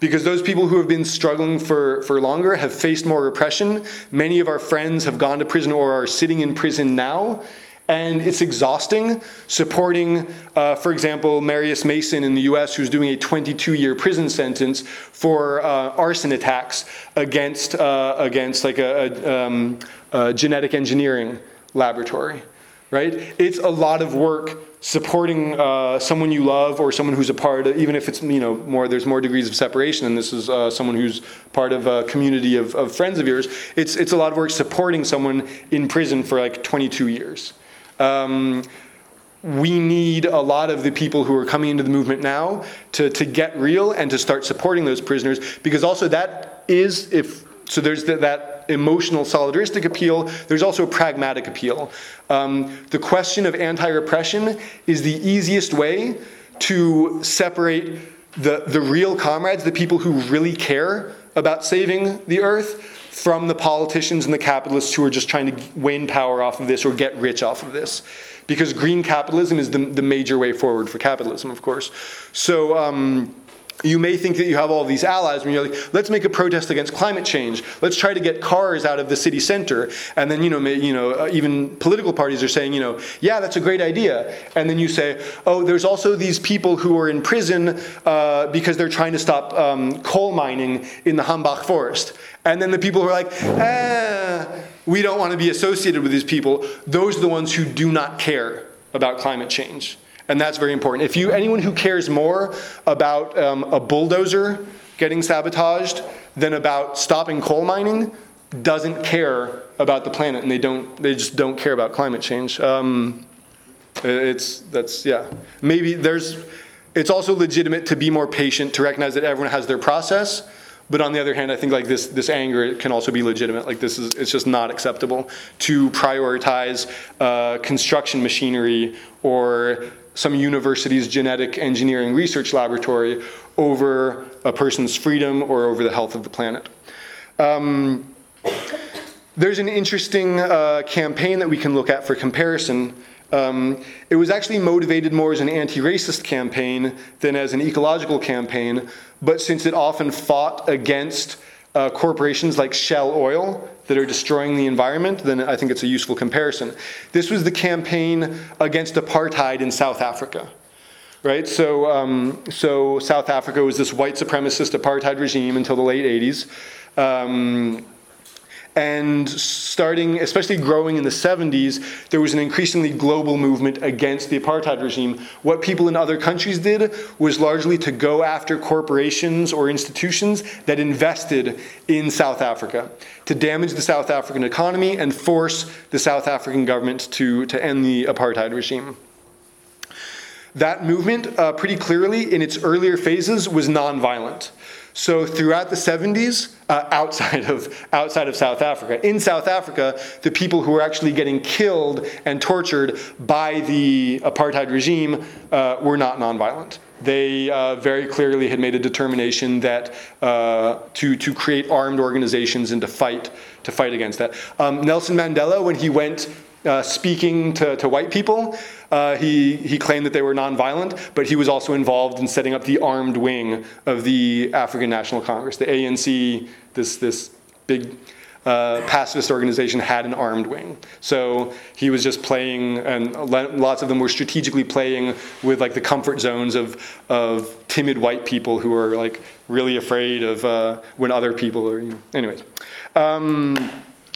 Because those people who have been struggling for, for longer have faced more repression. Many of our friends have gone to prison or are sitting in prison now. And it's exhausting supporting, uh, for example, Marius Mason in the US, who's doing a 22 year prison sentence for uh, arson attacks against, uh, against like a, a, um, a genetic engineering laboratory, right? It's a lot of work supporting uh, someone you love or someone who's a part of, even if it's, you know, more, there's more degrees of separation and this is uh, someone who's part of a community of, of friends of yours, it's, it's a lot of work supporting someone in prison for like 22 years. Um, we need a lot of the people who are coming into the movement now to, to get real and to start supporting those prisoners because also that is if so there's the, that emotional solidaristic appeal there's also a pragmatic appeal um, the question of anti-repression is the easiest way to separate the, the real comrades the people who really care about saving the earth from the politicians and the capitalists who are just trying to win power off of this or get rich off of this because green capitalism is the, the major way forward for capitalism, of course. So, um, you may think that you have all these allies when you're like, let's make a protest against climate change. Let's try to get cars out of the city center. And then, you know, may, you know, uh, even political parties are saying, you know, yeah, that's a great idea. And then you say, oh, there's also these people who are in prison uh, because they're trying to stop um, coal mining in the Hambach forest. And then the people who are like, eh, we don't want to be associated with these people, those are the ones who do not care about climate change. And that's very important. If you, anyone who cares more about um, a bulldozer getting sabotaged than about stopping coal mining, doesn't care about the planet, and they don't. They just don't care about climate change. Um, it's that's yeah. Maybe there's. It's also legitimate to be more patient to recognize that everyone has their process, But on the other hand, I think like this, this anger can also be legitimate. Like this is, it's just not acceptable to prioritize uh, construction machinery or some university's genetic engineering research laboratory over a person's freedom or over the health of the planet. Um, there's an interesting uh, campaign that we can look at for comparison. Um, it was actually motivated more as an anti racist campaign than as an ecological campaign, but since it often fought against uh, corporations like Shell Oil that are destroying the environment, then I think it's a useful comparison. This was the campaign against apartheid in South Africa. Right, so um, so South Africa was this white supremacist apartheid regime until the late 80s. Um, and starting, especially growing in the 70s, there was an increasingly global movement against the apartheid regime. What people in other countries did was largely to go after corporations or institutions that invested in South Africa, to damage the South African economy and force the South African government to, to end the apartheid regime. That movement, uh, pretty clearly, in its earlier phases, was nonviolent. So throughout the 70s, uh, outside of outside of South Africa, in South Africa, the people who were actually getting killed and tortured by the apartheid regime uh, were not nonviolent. They uh, very clearly had made a determination that uh, to to create armed organizations and to fight to fight against that. Um, Nelson Mandela, when he went uh, speaking to, to white people. Uh, he, he claimed that they were nonviolent, but he was also involved in setting up the armed wing of the African National Congress. The ANC, this, this big uh, pacifist organization, had an armed wing. So he was just playing, and lots of them were strategically playing with like the comfort zones of, of timid white people who are like really afraid of uh, when other people are, you know, anyways. Um,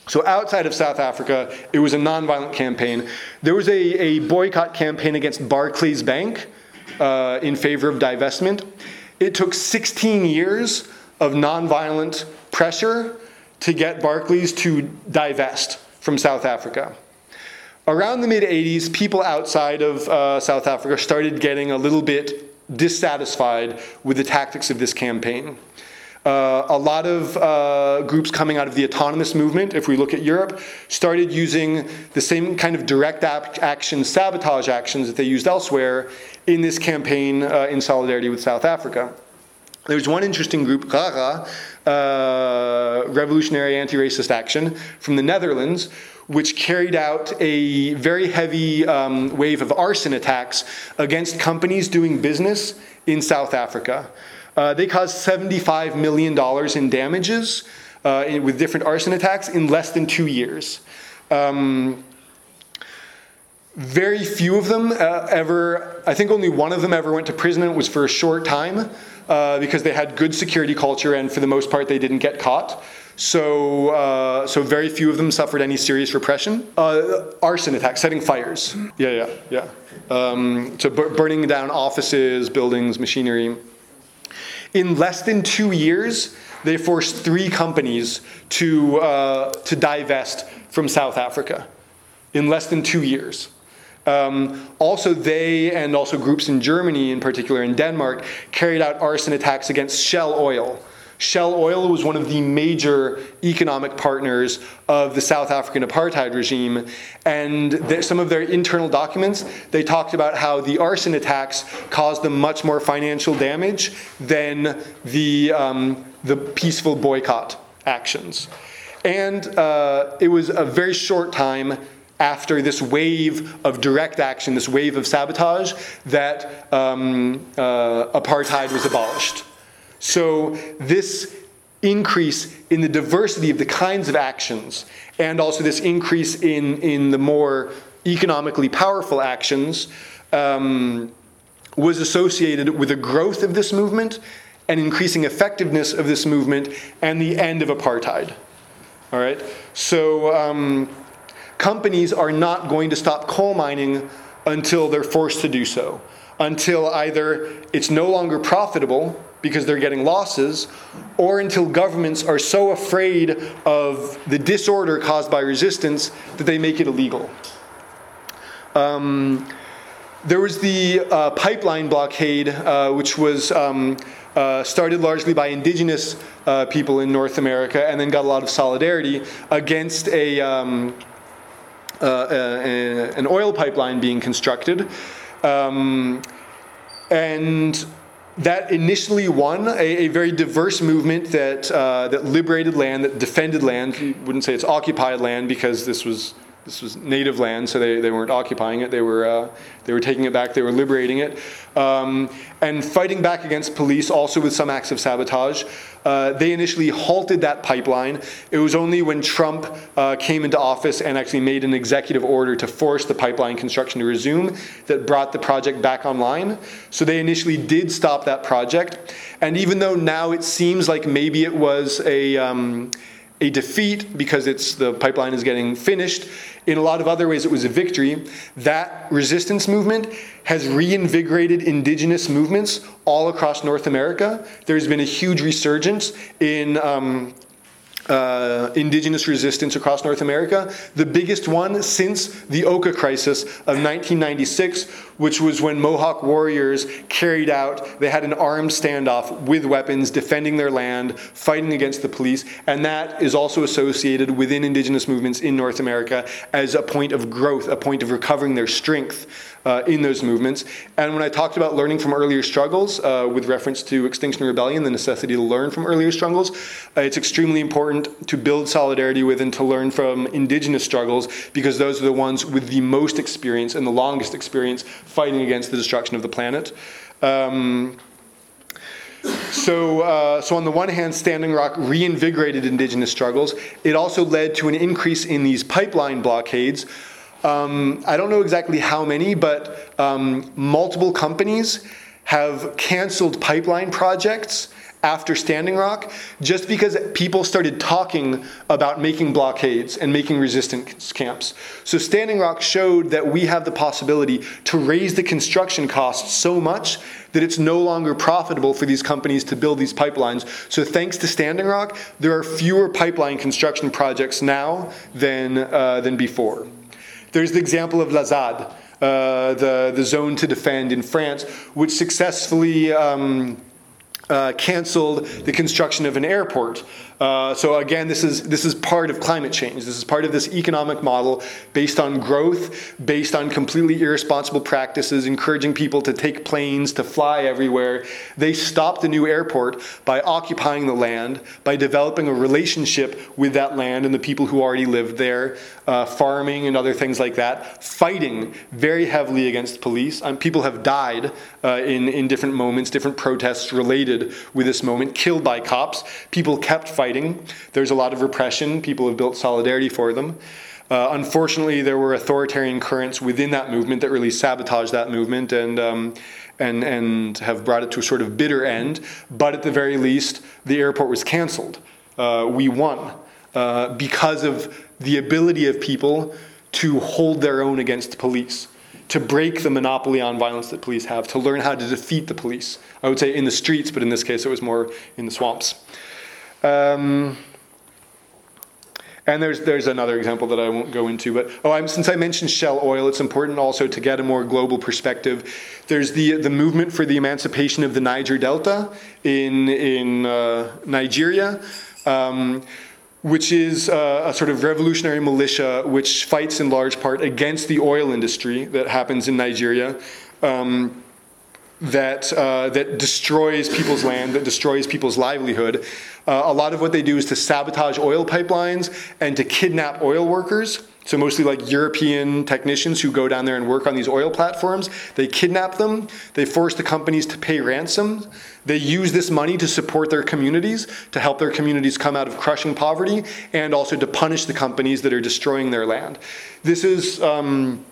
so outside of South Africa, it was a nonviolent campaign. There was a, a boycott campaign against Barclays Bank uh, in favor of divestment. It took 16 years of nonviolent pressure to get Barclays to divest from South Africa. Around the mid 80s, people outside of uh, South Africa started getting a little bit dissatisfied with the tactics of this campaign. Uh, a lot of uh, groups coming out of the autonomous movement, if we look at Europe, started using the same kind of direct action, sabotage actions that they used elsewhere in this campaign uh, in solidarity with South Africa. There's one interesting group, RARA, uh, Revolutionary Anti-Racist Action, from the Netherlands, which carried out a very heavy um, wave of arson attacks against companies doing business in South Africa. Uh, they caused $75 million in damages uh, in, with different arson attacks in less than two years. Um, very few of them uh, ever, I think only one of them ever went to prison and it was for a short time uh, because they had good security culture and for the most part they didn't get caught. So, uh, so very few of them suffered any serious repression. Uh, arson attacks, setting fires. Yeah, yeah, yeah. Um, so b- burning down offices, buildings, machinery. In less than two years, they forced three companies to, uh, to divest from South Africa. In less than two years. Um, also, they and also groups in Germany, in particular in Denmark, carried out arson attacks against Shell Oil, Shell Oil was one of the major economic partners of the South African apartheid regime. And some of their internal documents, they talked about how the arson attacks caused them much more financial damage than the, um, the peaceful boycott actions. And uh, it was a very short time after this wave of direct action, this wave of sabotage, that um, uh, apartheid was abolished. So, this increase in the diversity of the kinds of actions, and also this increase in, in the more economically powerful actions, um, was associated with the growth of this movement and increasing effectiveness of this movement and the end of apartheid. All right? So, um, companies are not going to stop coal mining until they're forced to do so, until either it's no longer profitable because they're getting losses, or until governments are so afraid of the disorder caused by resistance that they make it illegal. Um, there was the uh, pipeline blockade, uh, which was um, uh, started largely by indigenous uh, people in North America, and then got a lot of solidarity against a, um, uh, a- an oil pipeline being constructed. Um, and that initially won a, a very diverse movement that, uh, that liberated land, that defended land. You wouldn't say it's occupied land because this was, this was native land, so they, they weren't occupying it. They were, uh, they were taking it back, they were liberating it. Um, and fighting back against police, also with some acts of sabotage. Uh, they initially halted that pipeline. It was only when Trump uh, came into office and actually made an executive order to force the pipeline construction to resume that brought the project back online. So they initially did stop that project. And even though now it seems like maybe it was a, um, a defeat because it's the pipeline is getting finished. In a lot of other ways, it was a victory. That resistance movement has reinvigorated indigenous movements all across North America. There's been a huge resurgence in um, uh, indigenous resistance across North America. The biggest one since the Oka crisis of 1996, which was when Mohawk warriors carried out, they had an armed standoff with weapons, defending their land, fighting against the police, and that is also associated within indigenous movements in North America as a point of growth, a point of recovering their strength uh, in those movements. And when I talked about learning from earlier struggles, uh, with reference to Extinction Rebellion, the necessity to learn from earlier struggles, uh, it's extremely important to build solidarity with and to learn from indigenous struggles because those are the ones with the most experience and the longest experience fighting against the destruction of the planet. Um, so, uh, so on the one hand, Standing Rock reinvigorated indigenous struggles. It also led to an increase in these pipeline blockades. Um, I don't know exactly how many, but um, multiple companies have canceled pipeline projects after Standing Rock just because people started talking about making blockades and making resistance camps. So Standing Rock showed that we have the possibility to raise the construction costs so much that it's no longer profitable for these companies to build these pipelines. So thanks to Standing Rock, there are fewer pipeline construction projects now than, uh, than before. There's the example of La ZAD, uh, the, the zone to defend in France, which successfully um, uh, canceled the construction of an airport. Uh, so again, this is this is part of climate change. This is part of this economic model based on growth, based on completely irresponsible practices, encouraging people to take planes to fly everywhere. They stopped the new airport by occupying the land, by developing a relationship with that land and the people who already lived there, uh, farming and other things like that, fighting very heavily against police. Um, people have died uh, in in different moments, different protests related with this moment, killed by cops. People kept fighting fighting. There's a lot of repression. People have built solidarity for them. Uh, unfortunately, there were authoritarian currents within that movement that really sabotaged that movement and, um, and, and have brought it to a sort of bitter end. But at the very least, the airport was canceled. Uh, we won uh, because of the ability of people to hold their own against police, to break the monopoly on violence that police have, to learn how to defeat the police. I would say in the streets, but in this case, it was more in the swamps. Um, and there's there's another example that I won't go into, but oh, I'm, since I mentioned Shell Oil, it's important also to get a more global perspective. There's the the movement for the emancipation of the Niger Delta in in uh, Nigeria. Um, which is uh, a sort of revolutionary militia which fights in large part against the oil industry that happens in Nigeria. Um, that uh, that destroys people's land, that destroys people's livelihood. Uh, a lot of what they do is to sabotage oil pipelines and to kidnap oil workers. So mostly like European technicians who go down there and work on these oil platforms. They kidnap them. They force the companies to pay ransom. They use this money to support their communities, to help their communities come out of crushing poverty, and also to punish the companies that are destroying their land. This is. Um,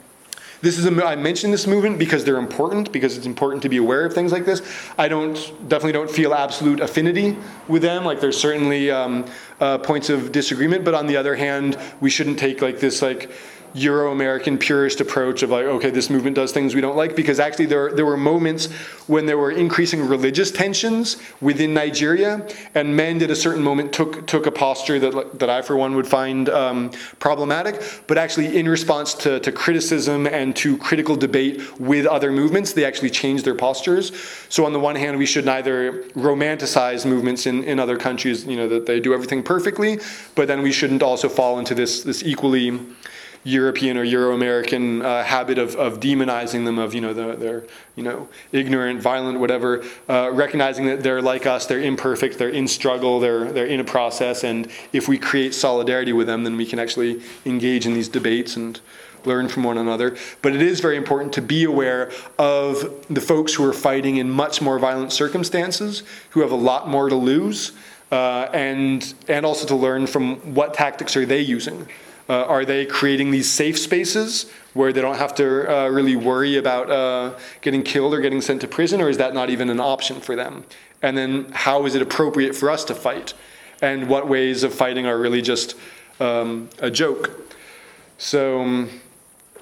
this is a, I mention this movement because they're important, because it's important to be aware of things like this. I don't definitely don't feel absolute affinity with them. Like there's certainly um, uh, points of disagreement, but on the other hand, we shouldn't take like this like Euro-American purist approach of like, okay, this movement does things we don't like, because actually there, there were moments when there were increasing religious tensions within Nigeria, and men at a certain moment took, took a posture that, that I, for one, would find um, problematic, but actually in response to, to criticism and to critical debate with other movements, they actually changed their postures. So on the one hand, we should neither romanticize movements in, in other countries, you know, that they do everything perfectly, but then we shouldn't also fall into this, this equally European or Euro-American uh, habit of, of demonizing them, of you know the, they're you know ignorant, violent, whatever. Uh, recognizing that they're like us, they're imperfect, they're in struggle, they're they're in a process, and if we create solidarity with them, then we can actually engage in these debates and learn from one another. But it is very important to be aware of the folks who are fighting in much more violent circumstances, who have a lot more to lose, uh, and and also to learn from what tactics are they using. Uh, are they creating these safe spaces where they don't have to uh, really worry about uh, getting killed or getting sent to prison, or is that not even an option for them? And then, how is it appropriate for us to fight? And what ways of fighting are really just um, a joke? So, um,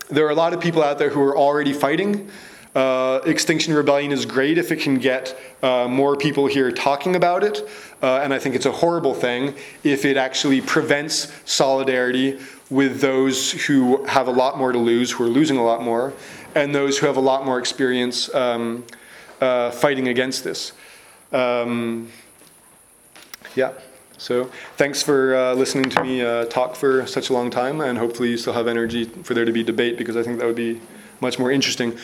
there are a lot of people out there who are already fighting. Uh, Extinction Rebellion is great if it can get uh, more people here talking about it. Uh, and I think it's a horrible thing if it actually prevents solidarity with those who have a lot more to lose, who are losing a lot more, and those who have a lot more experience um, uh, fighting against this. Um, yeah. So thanks for uh, listening to me uh, talk for such a long time, and hopefully you still have energy for there to be debate because I think that would be much more interesting.